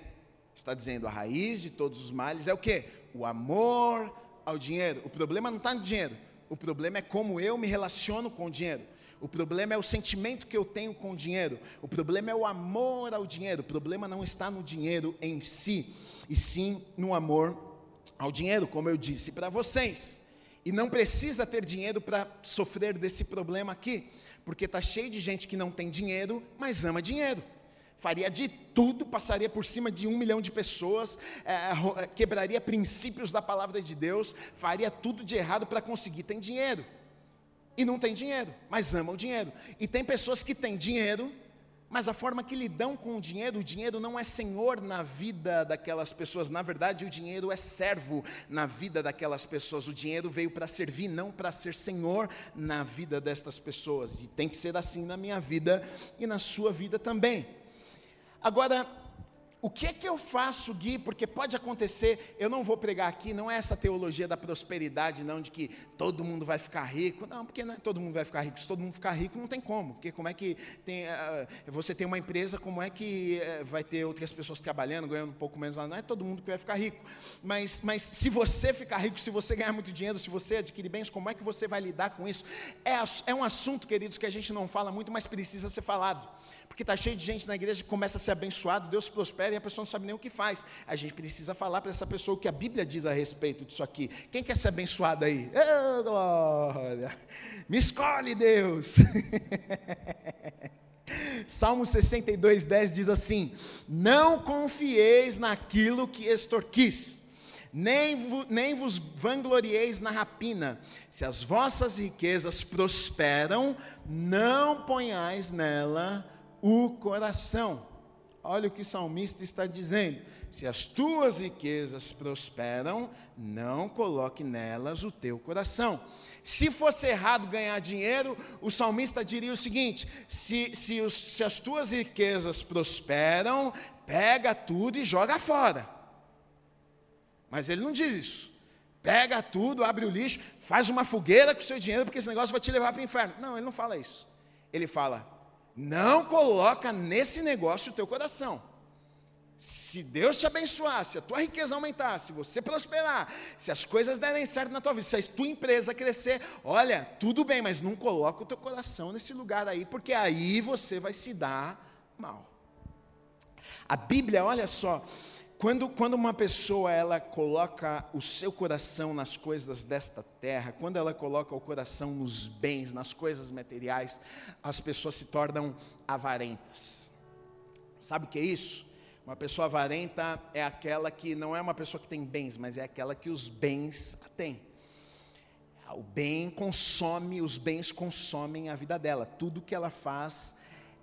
Está dizendo, a raiz de todos os males é o que? O amor ao dinheiro. O problema não está no dinheiro. O problema é como eu me relaciono com o dinheiro. O problema é o sentimento que eu tenho com o dinheiro. O problema é o amor ao dinheiro. O problema não está no dinheiro em si, e sim no amor ao dinheiro, como eu disse para vocês. E não precisa ter dinheiro para sofrer desse problema aqui, porque está cheio de gente que não tem dinheiro, mas ama dinheiro. Faria de tudo, passaria por cima de um milhão de pessoas, é, quebraria princípios da palavra de Deus, faria tudo de errado para conseguir. Tem dinheiro. E não tem dinheiro, mas ama o dinheiro. E tem pessoas que têm dinheiro, mas a forma que lidam com o dinheiro, o dinheiro não é senhor na vida daquelas pessoas, na verdade, o dinheiro é servo na vida daquelas pessoas. O dinheiro veio para servir, não para ser senhor na vida destas pessoas. E tem que ser assim na minha vida e na sua vida também. Agora, o que é que eu faço, Gui? Porque pode acontecer, eu não vou pregar aqui, não é essa teologia da prosperidade, não, de que todo mundo vai ficar rico. Não, porque não é todo mundo vai ficar rico. Se todo mundo ficar rico, não tem como. Porque como é que tem, uh, você tem uma empresa, como é que uh, vai ter outras pessoas trabalhando, ganhando um pouco menos lá? Não é todo mundo que vai ficar rico. Mas, mas se você ficar rico, se você ganhar muito dinheiro, se você adquirir bens, como é que você vai lidar com isso? É, é um assunto, queridos, que a gente não fala muito, mas precisa ser falado porque está cheio de gente na igreja que começa a ser abençoado, Deus prospera e a pessoa não sabe nem o que faz. A gente precisa falar para essa pessoa o que a Bíblia diz a respeito disso aqui. Quem quer ser abençoado aí? Oh, glória! Me escolhe, Deus! (laughs) Salmo 62, 10 diz assim: Não confieis naquilo que extorquis, nem, nem vos vanglorieis na rapina. Se as vossas riquezas prosperam, não ponhais nela o coração. Olha o que o salmista está dizendo: se as tuas riquezas prosperam, não coloque nelas o teu coração. Se fosse errado ganhar dinheiro, o salmista diria o seguinte: se, se, os, se as tuas riquezas prosperam, pega tudo e joga fora. Mas ele não diz isso. Pega tudo, abre o lixo, faz uma fogueira com o seu dinheiro, porque esse negócio vai te levar para o inferno. Não, ele não fala isso. Ele fala: não coloca nesse negócio o teu coração. Se Deus te abençoar, se a tua riqueza aumentar, se você prosperar, se as coisas derem certo na tua vida, se a tua empresa crescer, olha, tudo bem, mas não coloca o teu coração nesse lugar aí, porque aí você vai se dar mal. A Bíblia, olha só, quando, quando uma pessoa ela coloca o seu coração nas coisas desta terra, quando ela coloca o coração nos bens, nas coisas materiais, as pessoas se tornam avarentas. Sabe o que é isso? Uma pessoa avarenta é aquela que não é uma pessoa que tem bens, mas é aquela que os bens a tem. O bem consome, os bens consomem a vida dela. Tudo que ela faz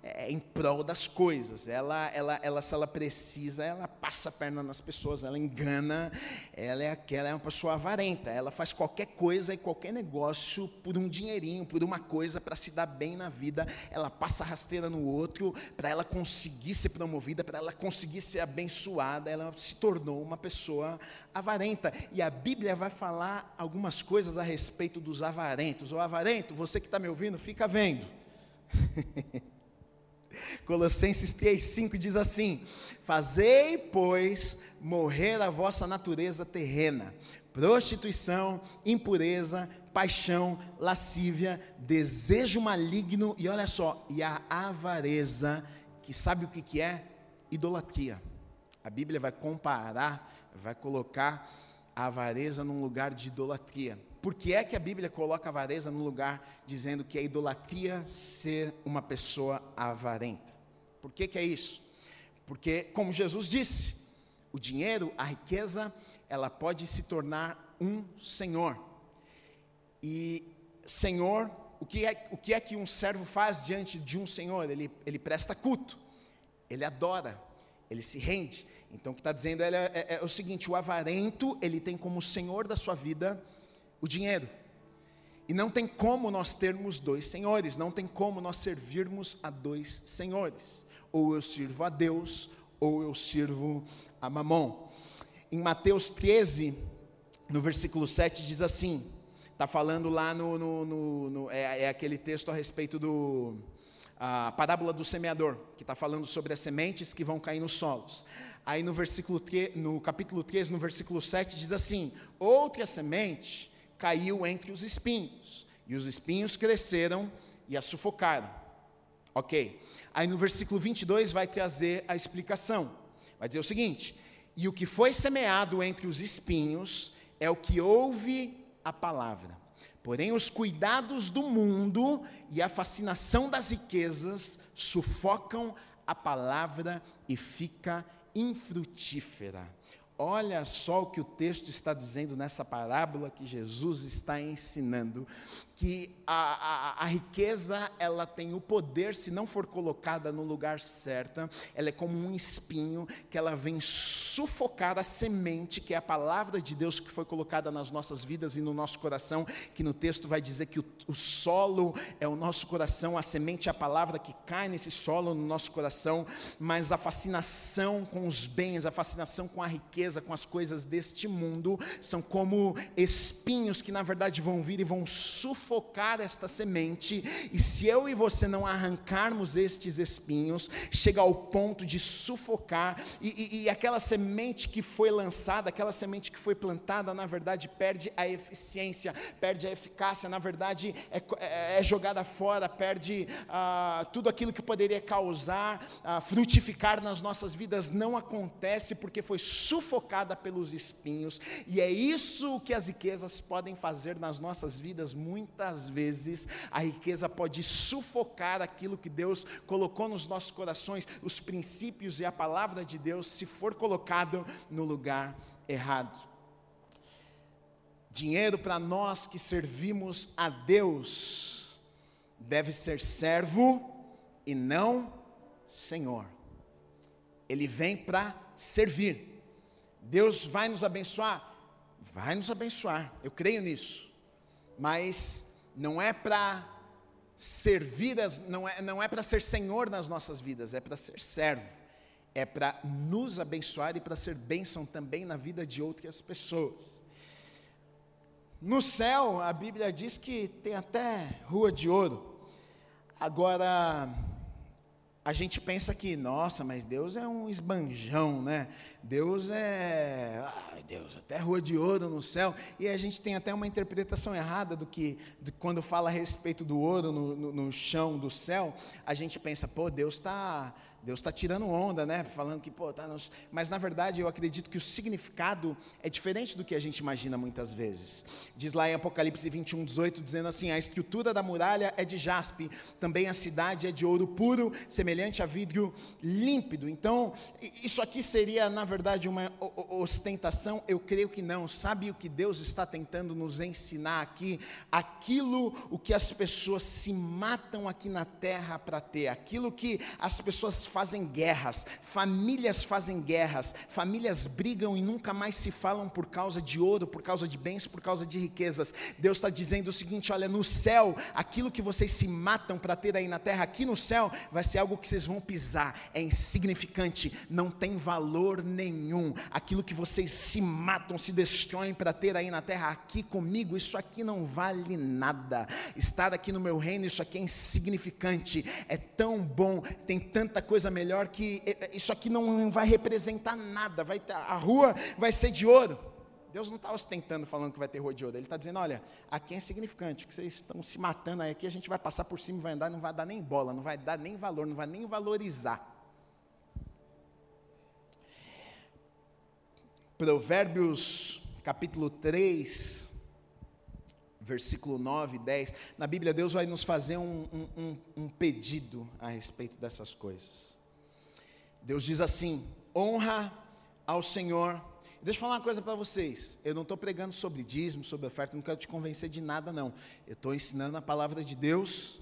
é, em prol das coisas. Ela, ela, ela, se ela precisa, ela passa a perna nas pessoas, ela engana, ela é aquela, é uma pessoa avarenta. Ela faz qualquer coisa e qualquer negócio por um dinheirinho, por uma coisa para se dar bem na vida. Ela passa rasteira no outro para ela conseguir ser promovida, para ela conseguir ser abençoada. Ela se tornou uma pessoa avarenta. E a Bíblia vai falar algumas coisas a respeito dos avarentos. O avarento, você que está me ouvindo, fica vendo. (laughs) Colossenses 3,5 diz assim: Fazei, pois, morrer a vossa natureza terrena, prostituição, impureza, paixão, lascívia, desejo maligno e olha só, e a avareza, que sabe o que, que é? Idolatria. A Bíblia vai comparar, vai colocar a avareza num lugar de idolatria. Por que é que a Bíblia coloca a avareza no lugar dizendo que é idolatria ser uma pessoa avarenta? Por que, que é isso? Porque, como Jesus disse, o dinheiro, a riqueza, ela pode se tornar um senhor. E senhor, o que é, o que, é que um servo faz diante de um senhor? Ele, ele presta culto, ele adora, ele se rende. Então, o que está dizendo é, é, é o seguinte: o avarento, ele tem como senhor da sua vida o dinheiro. E não tem como nós termos dois senhores, não tem como nós servirmos a dois senhores. Ou eu sirvo a Deus, ou eu sirvo a Mamon. Em Mateus 13, no versículo 7, diz assim: está falando lá no. no, no, no é, é, aquele texto a respeito do. A parábola do semeador, que está falando sobre as sementes que vão cair nos solos. Aí no versículo no capítulo 13, no versículo 7, diz assim: Outra semente caiu entre os espinhos, e os espinhos cresceram e a sufocaram. Ok. Aí no versículo 22 vai trazer a explicação. Vai dizer o seguinte: E o que foi semeado entre os espinhos é o que ouve a palavra. Porém, os cuidados do mundo e a fascinação das riquezas sufocam a palavra e fica infrutífera. Olha só o que o texto está dizendo nessa parábola que Jesus está ensinando que a, a, a, riqueza ela tem o poder, se não for colocada no lugar certo, ela é como um espinho que ela vem sufocar a semente, que é a palavra de Deus que foi colocada nas nossas vidas e no nosso coração, que no texto vai dizer que o, o solo é o nosso coração, a semente é a palavra que cai nesse solo no nosso coração, mas a fascinação com os bens, a fascinação com a riqueza, com as coisas deste mundo, são como espinhos que na verdade vão vir e vão sufocar sufocar esta semente, e se eu e você não arrancarmos estes espinhos, chega ao ponto de sufocar, e, e, e aquela semente que foi lançada, aquela semente que foi plantada, na verdade perde a eficiência, perde a eficácia, na verdade é, é, é jogada fora, perde ah, tudo aquilo que poderia causar, ah, frutificar nas nossas vidas, não acontece porque foi sufocada pelos espinhos, e é isso que as riquezas podem fazer nas nossas vidas muitas vezes a riqueza pode sufocar aquilo que Deus colocou nos nossos corações, os princípios e a palavra de Deus, se for colocado no lugar errado. Dinheiro para nós que servimos a Deus deve ser servo e não senhor. ele vem para servir. Deus vai nos abençoar? Vai nos abençoar, eu creio nisso. Mas não é para servir, as, não é, não é para ser senhor nas nossas vidas, é para ser servo. É para nos abençoar e para ser bênção também na vida de outras pessoas. No céu, a Bíblia diz que tem até rua de ouro. Agora, a gente pensa que, nossa, mas Deus é um esbanjão, né? Deus é, ai Deus, até rua de ouro no céu. E a gente tem até uma interpretação errada do que, de, quando fala a respeito do ouro no, no, no chão do céu, a gente pensa, pô, Deus está Deus está tirando onda, né? Falando que, pô, tá nos... Mas na verdade eu acredito que o significado é diferente do que a gente imagina muitas vezes. Diz lá em Apocalipse 21, 18, dizendo assim: a estrutura da muralha é de jaspe, também a cidade é de ouro puro, semelhante a vidro límpido. Então, isso aqui seria, na verdade, uma ostentação? Eu creio que não. Sabe o que Deus está tentando nos ensinar aqui? Aquilo o que as pessoas se matam aqui na terra para ter, aquilo que as pessoas fazem guerras, famílias fazem guerras, famílias brigam e nunca mais se falam por causa de ouro, por causa de bens, por causa de riquezas. Deus está dizendo o seguinte: olha, no céu, aquilo que vocês se matam para ter aí na terra, aqui no céu, vai ser algo que vocês vão pisar, é insignificante, não tem valor nenhum. Aquilo que vocês se matam, se destroem para ter aí na terra, aqui comigo, isso aqui não vale nada. Estar aqui no meu reino, isso aqui é insignificante, é tão bom, tem tanta coisa coisa melhor que isso aqui não vai representar nada, vai ter, a rua vai ser de ouro. Deus não está ostentando falando que vai ter rua de ouro, Ele está dizendo: olha, aqui é insignificante, que vocês estão se matando aí, aqui a gente vai passar por cima e vai andar, não vai dar nem bola, não vai dar nem valor, não vai nem valorizar. Provérbios capítulo 3, versículo 9 e 10. Na Bíblia, Deus vai nos fazer um, um, um pedido a respeito dessas coisas. Deus diz assim: honra ao Senhor. Deixa eu falar uma coisa para vocês. Eu não estou pregando sobre dízimo, sobre oferta, não quero te convencer de nada, não. Eu estou ensinando a palavra de Deus.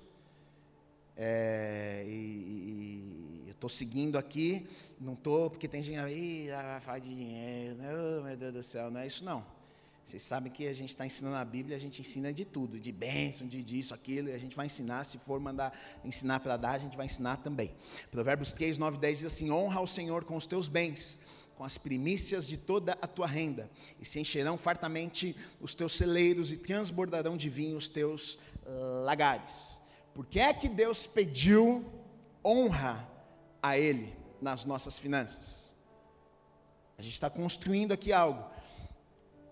É, e, e, eu estou seguindo aqui, não estou, porque tem gente aí, ah, de dinheiro, oh, meu Deus do céu, não é isso não. Vocês sabem que a gente está ensinando a Bíblia, a gente ensina de tudo, de bênção, de disso, aquilo, e a gente vai ensinar, se for mandar ensinar para dar, a gente vai ensinar também. Provérbios 3, 9 10 diz assim: honra ao Senhor com os teus bens, com as primícias de toda a tua renda, e se encherão fartamente os teus celeiros e transbordarão de vinho os teus lagares. Por que é que Deus pediu honra a Ele nas nossas finanças? A gente está construindo aqui algo.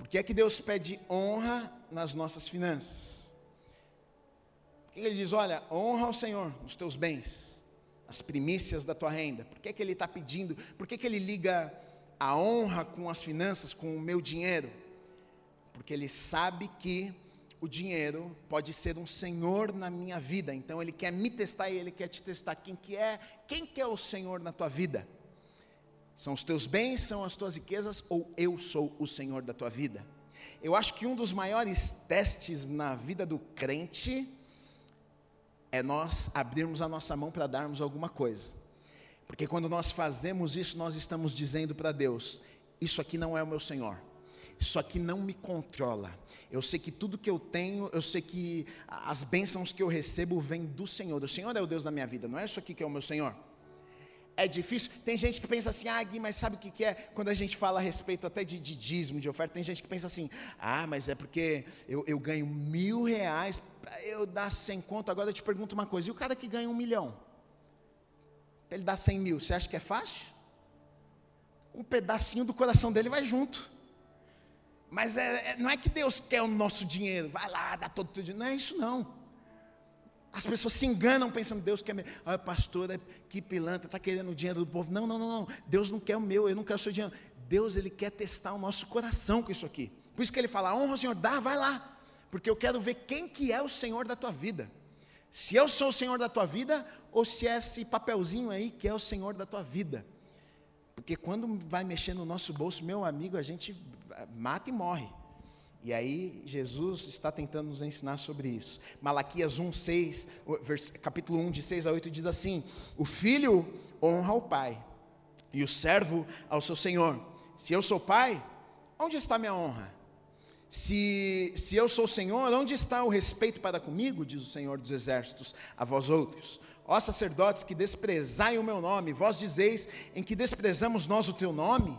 Por que é que Deus pede honra nas nossas finanças? Por que ele diz, olha, honra ao Senhor os teus bens, as primícias da tua renda? Por que, é que ele está pedindo? Por que, é que ele liga a honra com as finanças, com o meu dinheiro? Porque ele sabe que o dinheiro pode ser um senhor na minha vida. Então ele quer me testar e ele quer te testar. Quem que é? Quem que é o senhor na tua vida? São os teus bens, são as tuas riquezas, ou eu sou o Senhor da tua vida? Eu acho que um dos maiores testes na vida do crente é nós abrirmos a nossa mão para darmos alguma coisa. Porque quando nós fazemos isso, nós estamos dizendo para Deus: Isso aqui não é o meu Senhor, isso aqui não me controla. Eu sei que tudo que eu tenho, eu sei que as bênçãos que eu recebo vêm do Senhor. O Senhor é o Deus da minha vida, não é isso aqui que é o meu Senhor é difícil. Tem gente que pensa assim, ah, Gui, mas sabe o que, é? Quando a gente fala a respeito até de, de dízimo, de oferta, tem gente que pensa assim, ah, mas é porque eu, eu ganho mil reais, eu dar cem conto. Agora eu te pergunto uma coisa, e o cara que ganha um milhão? Ele dar cem mil, você acha que é fácil? Um pedacinho do coração dele vai junto. Mas é, é, não é que Deus quer o nosso dinheiro, vai lá, dá todo o teu dinheiro. Não é isso não. As pessoas se enganam pensando, Deus quer meu. Pastor, é que pilantra, está querendo o dinheiro do povo. Não, não, não, não. Deus não quer o meu, eu não quero o seu dinheiro. Deus, Ele quer testar o nosso coração com isso aqui. Por isso que Ele fala, honra o Senhor, dá, vai lá. Porque eu quero ver quem que é o Senhor da tua vida. Se eu sou o Senhor da tua vida, ou se é esse papelzinho aí que é o Senhor da tua vida. Porque quando vai mexer no nosso bolso, meu amigo, a gente mata e morre. E aí Jesus está tentando nos ensinar sobre isso. Malaquias 1, 6, capítulo 1, de 6 a 8, diz assim: O filho honra o pai, e o servo ao seu senhor. Se eu sou pai, onde está minha honra? Se, se eu sou Senhor, onde está o respeito para comigo, diz o Senhor dos Exércitos, a vós outros? Ó sacerdotes que desprezai o meu nome, vós dizeis em que desprezamos nós o teu nome?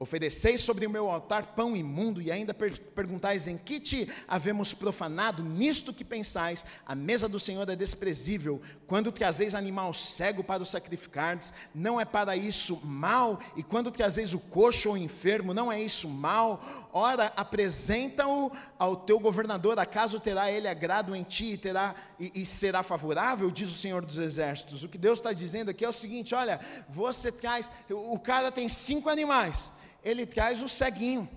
Ofereceis sobre o meu altar pão imundo e ainda per perguntais em que te havemos profanado, nisto que pensais, a mesa do Senhor é desprezível, quando trazeis animal cego para o sacrificardes, não é para isso mal, e quando trazeis o coxo ou enfermo, não é isso mal, ora, apresenta-o ao teu governador, acaso terá ele agrado em ti e, terá, e, e será favorável, diz o Senhor dos Exércitos, o que Deus está dizendo aqui é o seguinte, olha, você traz, o cara tem cinco animais, ele traz o ceguinho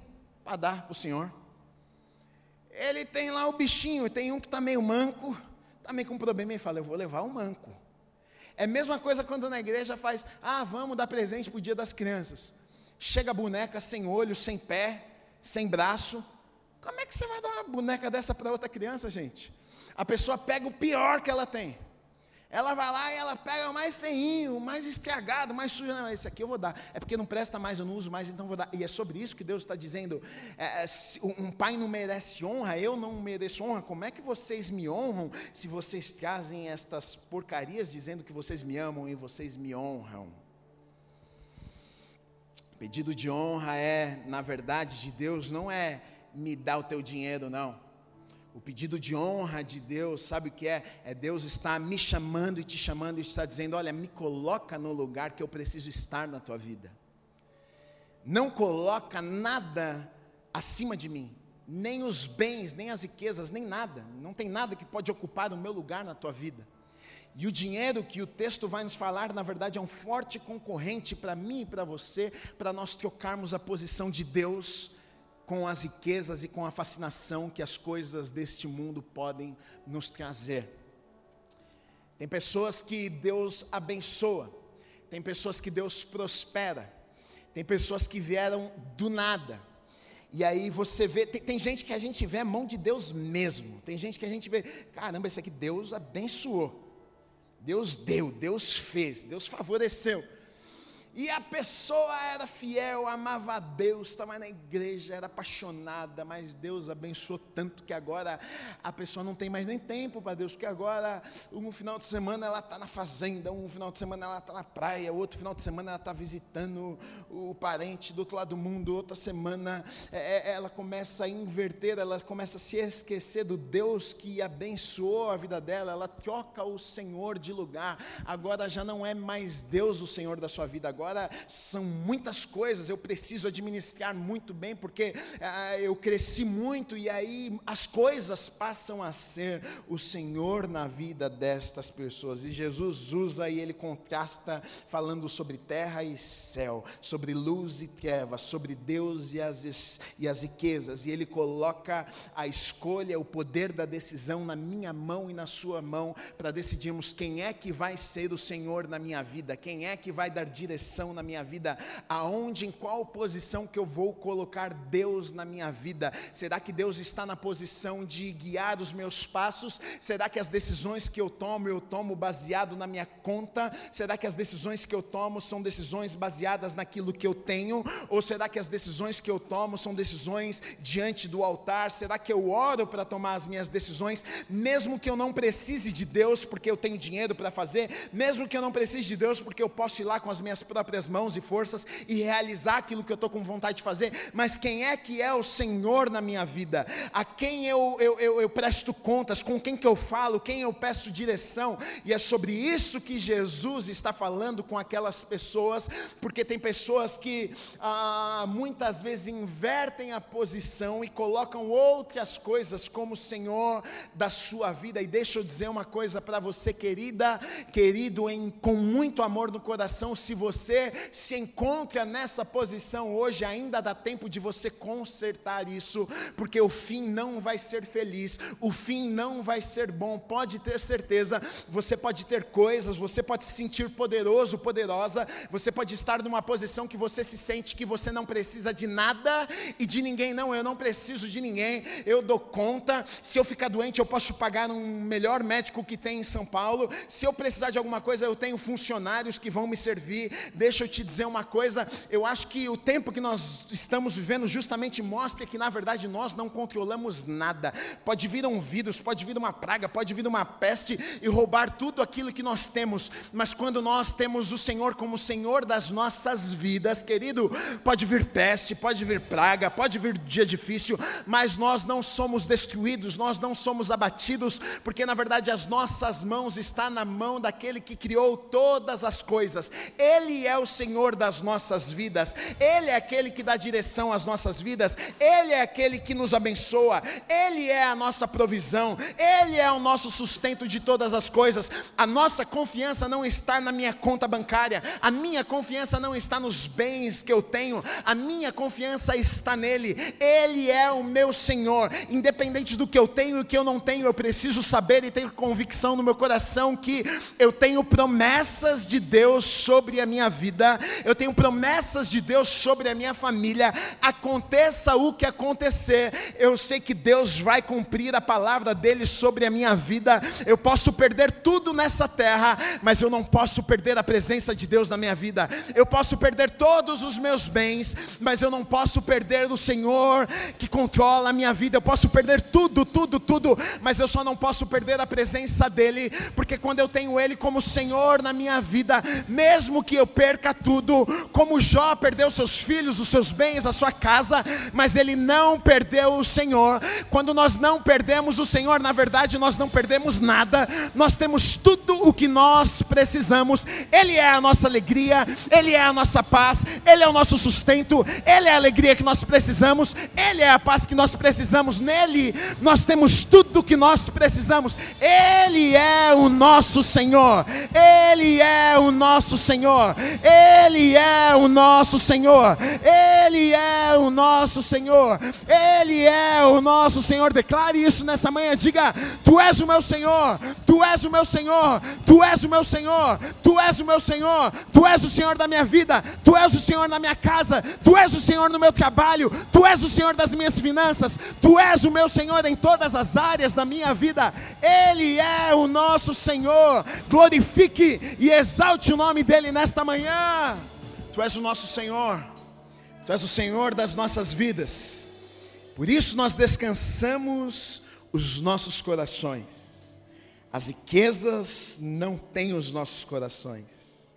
para dar para o Senhor. Ele tem lá o bichinho, tem um que está meio manco, está meio com problema, e fala, eu vou levar o manco. É a mesma coisa quando na igreja faz, ah, vamos dar presente para o dia das crianças. Chega a boneca sem olho, sem pé, sem braço. Como é que você vai dar uma boneca dessa para outra criança, gente? A pessoa pega o pior que ela tem. Ela vai lá e ela pega o mais feinho, o mais estragado, o mais sujo. Não, esse aqui eu vou dar. É porque não presta mais, eu não uso mais, então vou dar. E é sobre isso que Deus está dizendo. É, é um pai não merece honra, eu não mereço honra. Como é que vocês me honram se vocês trazem estas porcarias dizendo que vocês me amam e vocês me honram? Pedido de honra é, na verdade, de Deus, não é me dar o teu dinheiro, não o pedido de honra de Deus, sabe o que é? É Deus está me chamando e te chamando e está dizendo: Olha, me coloca no lugar que eu preciso estar na tua vida. Não coloca nada acima de mim, nem os bens, nem as riquezas, nem nada. Não tem nada que pode ocupar o meu lugar na tua vida. E o dinheiro que o texto vai nos falar, na verdade, é um forte concorrente para mim e para você, para nós trocarmos a posição de Deus com as riquezas e com a fascinação que as coisas deste mundo podem nos trazer. Tem pessoas que Deus abençoa, tem pessoas que Deus prospera, tem pessoas que vieram do nada. E aí você vê, tem, tem, gente que a gente vê a mão de Deus mesmo. Tem gente que a gente vê, caramba, esse aqui Deus abençoou. Deus deu, Deus fez, Deus favoreceu. E a pessoa era fiel, amava a Deus, estava na igreja, era apaixonada, mas Deus abençoou tanto que agora a pessoa não tem mais nem tempo para Deus, porque agora um final de semana ela está na fazenda, um final de semana ela está na praia, outro final de semana ela está visitando o parente do outro lado do mundo, outra semana é, é, ela começa a inverter, ela começa a se esquecer do Deus que abençoou a vida dela, ela troca o Senhor de lugar, agora já não é mais Deus o Senhor da sua vida, agora agora são muitas coisas, eu preciso administrar muito bem, porque ah, eu cresci muito e aí as coisas passam a ser o Senhor na vida destas pessoas. E Jesus usa e ele contrasta, falando sobre terra e céu, sobre luz e trevas, sobre Deus e as, e as riquezas, e ele coloca a escolha, o poder da decisão na minha mão e na sua mão, para decidirmos quem é que vai ser o Senhor na minha vida, quem é que vai dar direção na minha vida? Aonde, em qual posição que eu vou colocar Deus na minha vida? Será que Deus está na posição de guiar os meus passos? Será que as decisões que eu tomo, eu tomo baseado na minha conta? Será que as decisões que eu tomo são decisões baseadas naquilo que eu tenho? Ou será que as decisões que eu tomo são decisões diante do altar? Será que eu oro para tomar as minhas decisões, mesmo que eu não precise de Deus, porque eu tenho dinheiro para fazer, mesmo que eu não precise de Deus, porque eu posso ir lá com as minhas próprias próprias mãos e forças e realizar aquilo que eu estou com vontade de fazer, mas quem é que é o Senhor na minha vida? A quem eu, eu, eu, eu presto contas, com quem que eu falo, quem eu peço direção, e é sobre isso que Jesus está falando com aquelas pessoas, porque tem pessoas que ah, muitas vezes invertem a posição e colocam outras coisas como Senhor da sua vida, e deixa eu dizer uma coisa para você, querida, querido, em, com muito amor no coração, se você você se encontra nessa posição hoje, ainda dá tempo de você consertar isso, porque o fim não vai ser feliz, o fim não vai ser bom. Pode ter certeza, você pode ter coisas, você pode se sentir poderoso, poderosa, você pode estar numa posição que você se sente que você não precisa de nada e de ninguém. Não, eu não preciso de ninguém, eu dou conta. Se eu ficar doente, eu posso pagar um melhor médico que tem em São Paulo. Se eu precisar de alguma coisa, eu tenho funcionários que vão me servir deixa eu te dizer uma coisa, eu acho que o tempo que nós estamos vivendo justamente mostra que na verdade nós não controlamos nada. Pode vir um vírus, pode vir uma praga, pode vir uma peste e roubar tudo aquilo que nós temos, mas quando nós temos o Senhor como Senhor das nossas vidas, querido, pode vir peste, pode vir praga, pode vir dia difícil, mas nós não somos destruídos, nós não somos abatidos, porque na verdade as nossas mãos estão na mão daquele que criou todas as coisas. Ele é o Senhor das nossas vidas. Ele é aquele que dá direção às nossas vidas. Ele é aquele que nos abençoa. Ele é a nossa provisão. Ele é o nosso sustento de todas as coisas. A nossa confiança não está na minha conta bancária. A minha confiança não está nos bens que eu tenho. A minha confiança está nele. Ele é o meu Senhor. Independente do que eu tenho e o que eu não tenho, eu preciso saber e ter convicção no meu coração que eu tenho promessas de Deus sobre a minha vida, eu tenho promessas de Deus sobre a minha família. Aconteça o que acontecer, eu sei que Deus vai cumprir a palavra dele sobre a minha vida. Eu posso perder tudo nessa terra, mas eu não posso perder a presença de Deus na minha vida. Eu posso perder todos os meus bens, mas eu não posso perder o Senhor que controla a minha vida. Eu posso perder tudo, tudo, tudo, mas eu só não posso perder a presença dele, porque quando eu tenho ele como Senhor na minha vida, mesmo que eu perca tudo, como Jó perdeu seus filhos, os seus bens, a sua casa, mas ele não perdeu o Senhor. Quando nós não perdemos o Senhor, na verdade nós não perdemos nada, nós temos tudo o que nós precisamos. Ele é a nossa alegria, ele é a nossa paz, ele é o nosso sustento, ele é a alegria que nós precisamos, ele é a paz que nós precisamos. Nele nós temos tudo o que nós precisamos. Ele é o nosso Senhor. Ele é o nosso Senhor. Ele é o nosso Senhor. Ele é o nosso Senhor. Ele é o nosso Senhor. Declare isso nessa manhã. Diga: Tu és o meu Senhor. Tu és o meu Senhor. Tu és o meu Senhor. Tu és o meu Senhor. Tu és o Senhor da minha vida. Tu és o Senhor na minha casa. Tu és o Senhor no meu trabalho. Tu és o Senhor das minhas finanças. Tu és o meu Senhor em todas as áreas da minha vida. Ele é o nosso Senhor. Glorifique e exalte o nome dEle nesta manhã. Tu és o nosso Senhor. Tu és o Senhor das nossas vidas. Por isso nós descansamos os nossos corações. As riquezas não têm os nossos corações.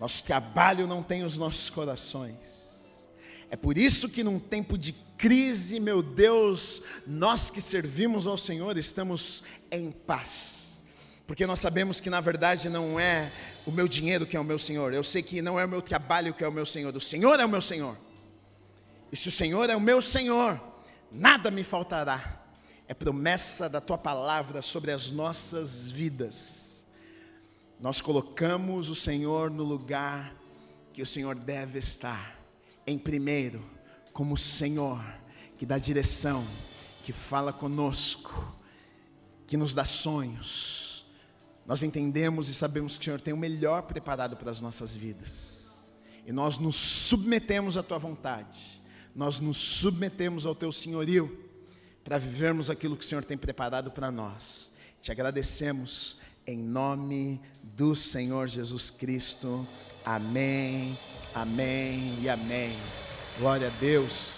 Nosso trabalho não tem os nossos corações. É por isso que num tempo de crise, meu Deus, nós que servimos ao Senhor estamos em paz. Porque nós sabemos que na verdade não é o meu dinheiro que é o meu Senhor. Eu sei que não é o meu trabalho que é o meu Senhor. O Senhor é o meu Senhor. E se o Senhor é o meu Senhor, nada me faltará. É promessa da tua palavra sobre as nossas vidas. Nós colocamos o Senhor no lugar que o Senhor deve estar. Em primeiro, como Senhor, que dá direção, que fala conosco, que nos dá sonhos. Nós entendemos e sabemos que o Senhor tem o melhor preparado para as nossas vidas. E nós nos submetemos à tua vontade. Nós nos submetemos ao teu senhorio para vivermos aquilo que o Senhor tem preparado para nós. Te agradecemos em nome do Senhor Jesus Cristo. Amém, amém e amém. Glória a Deus.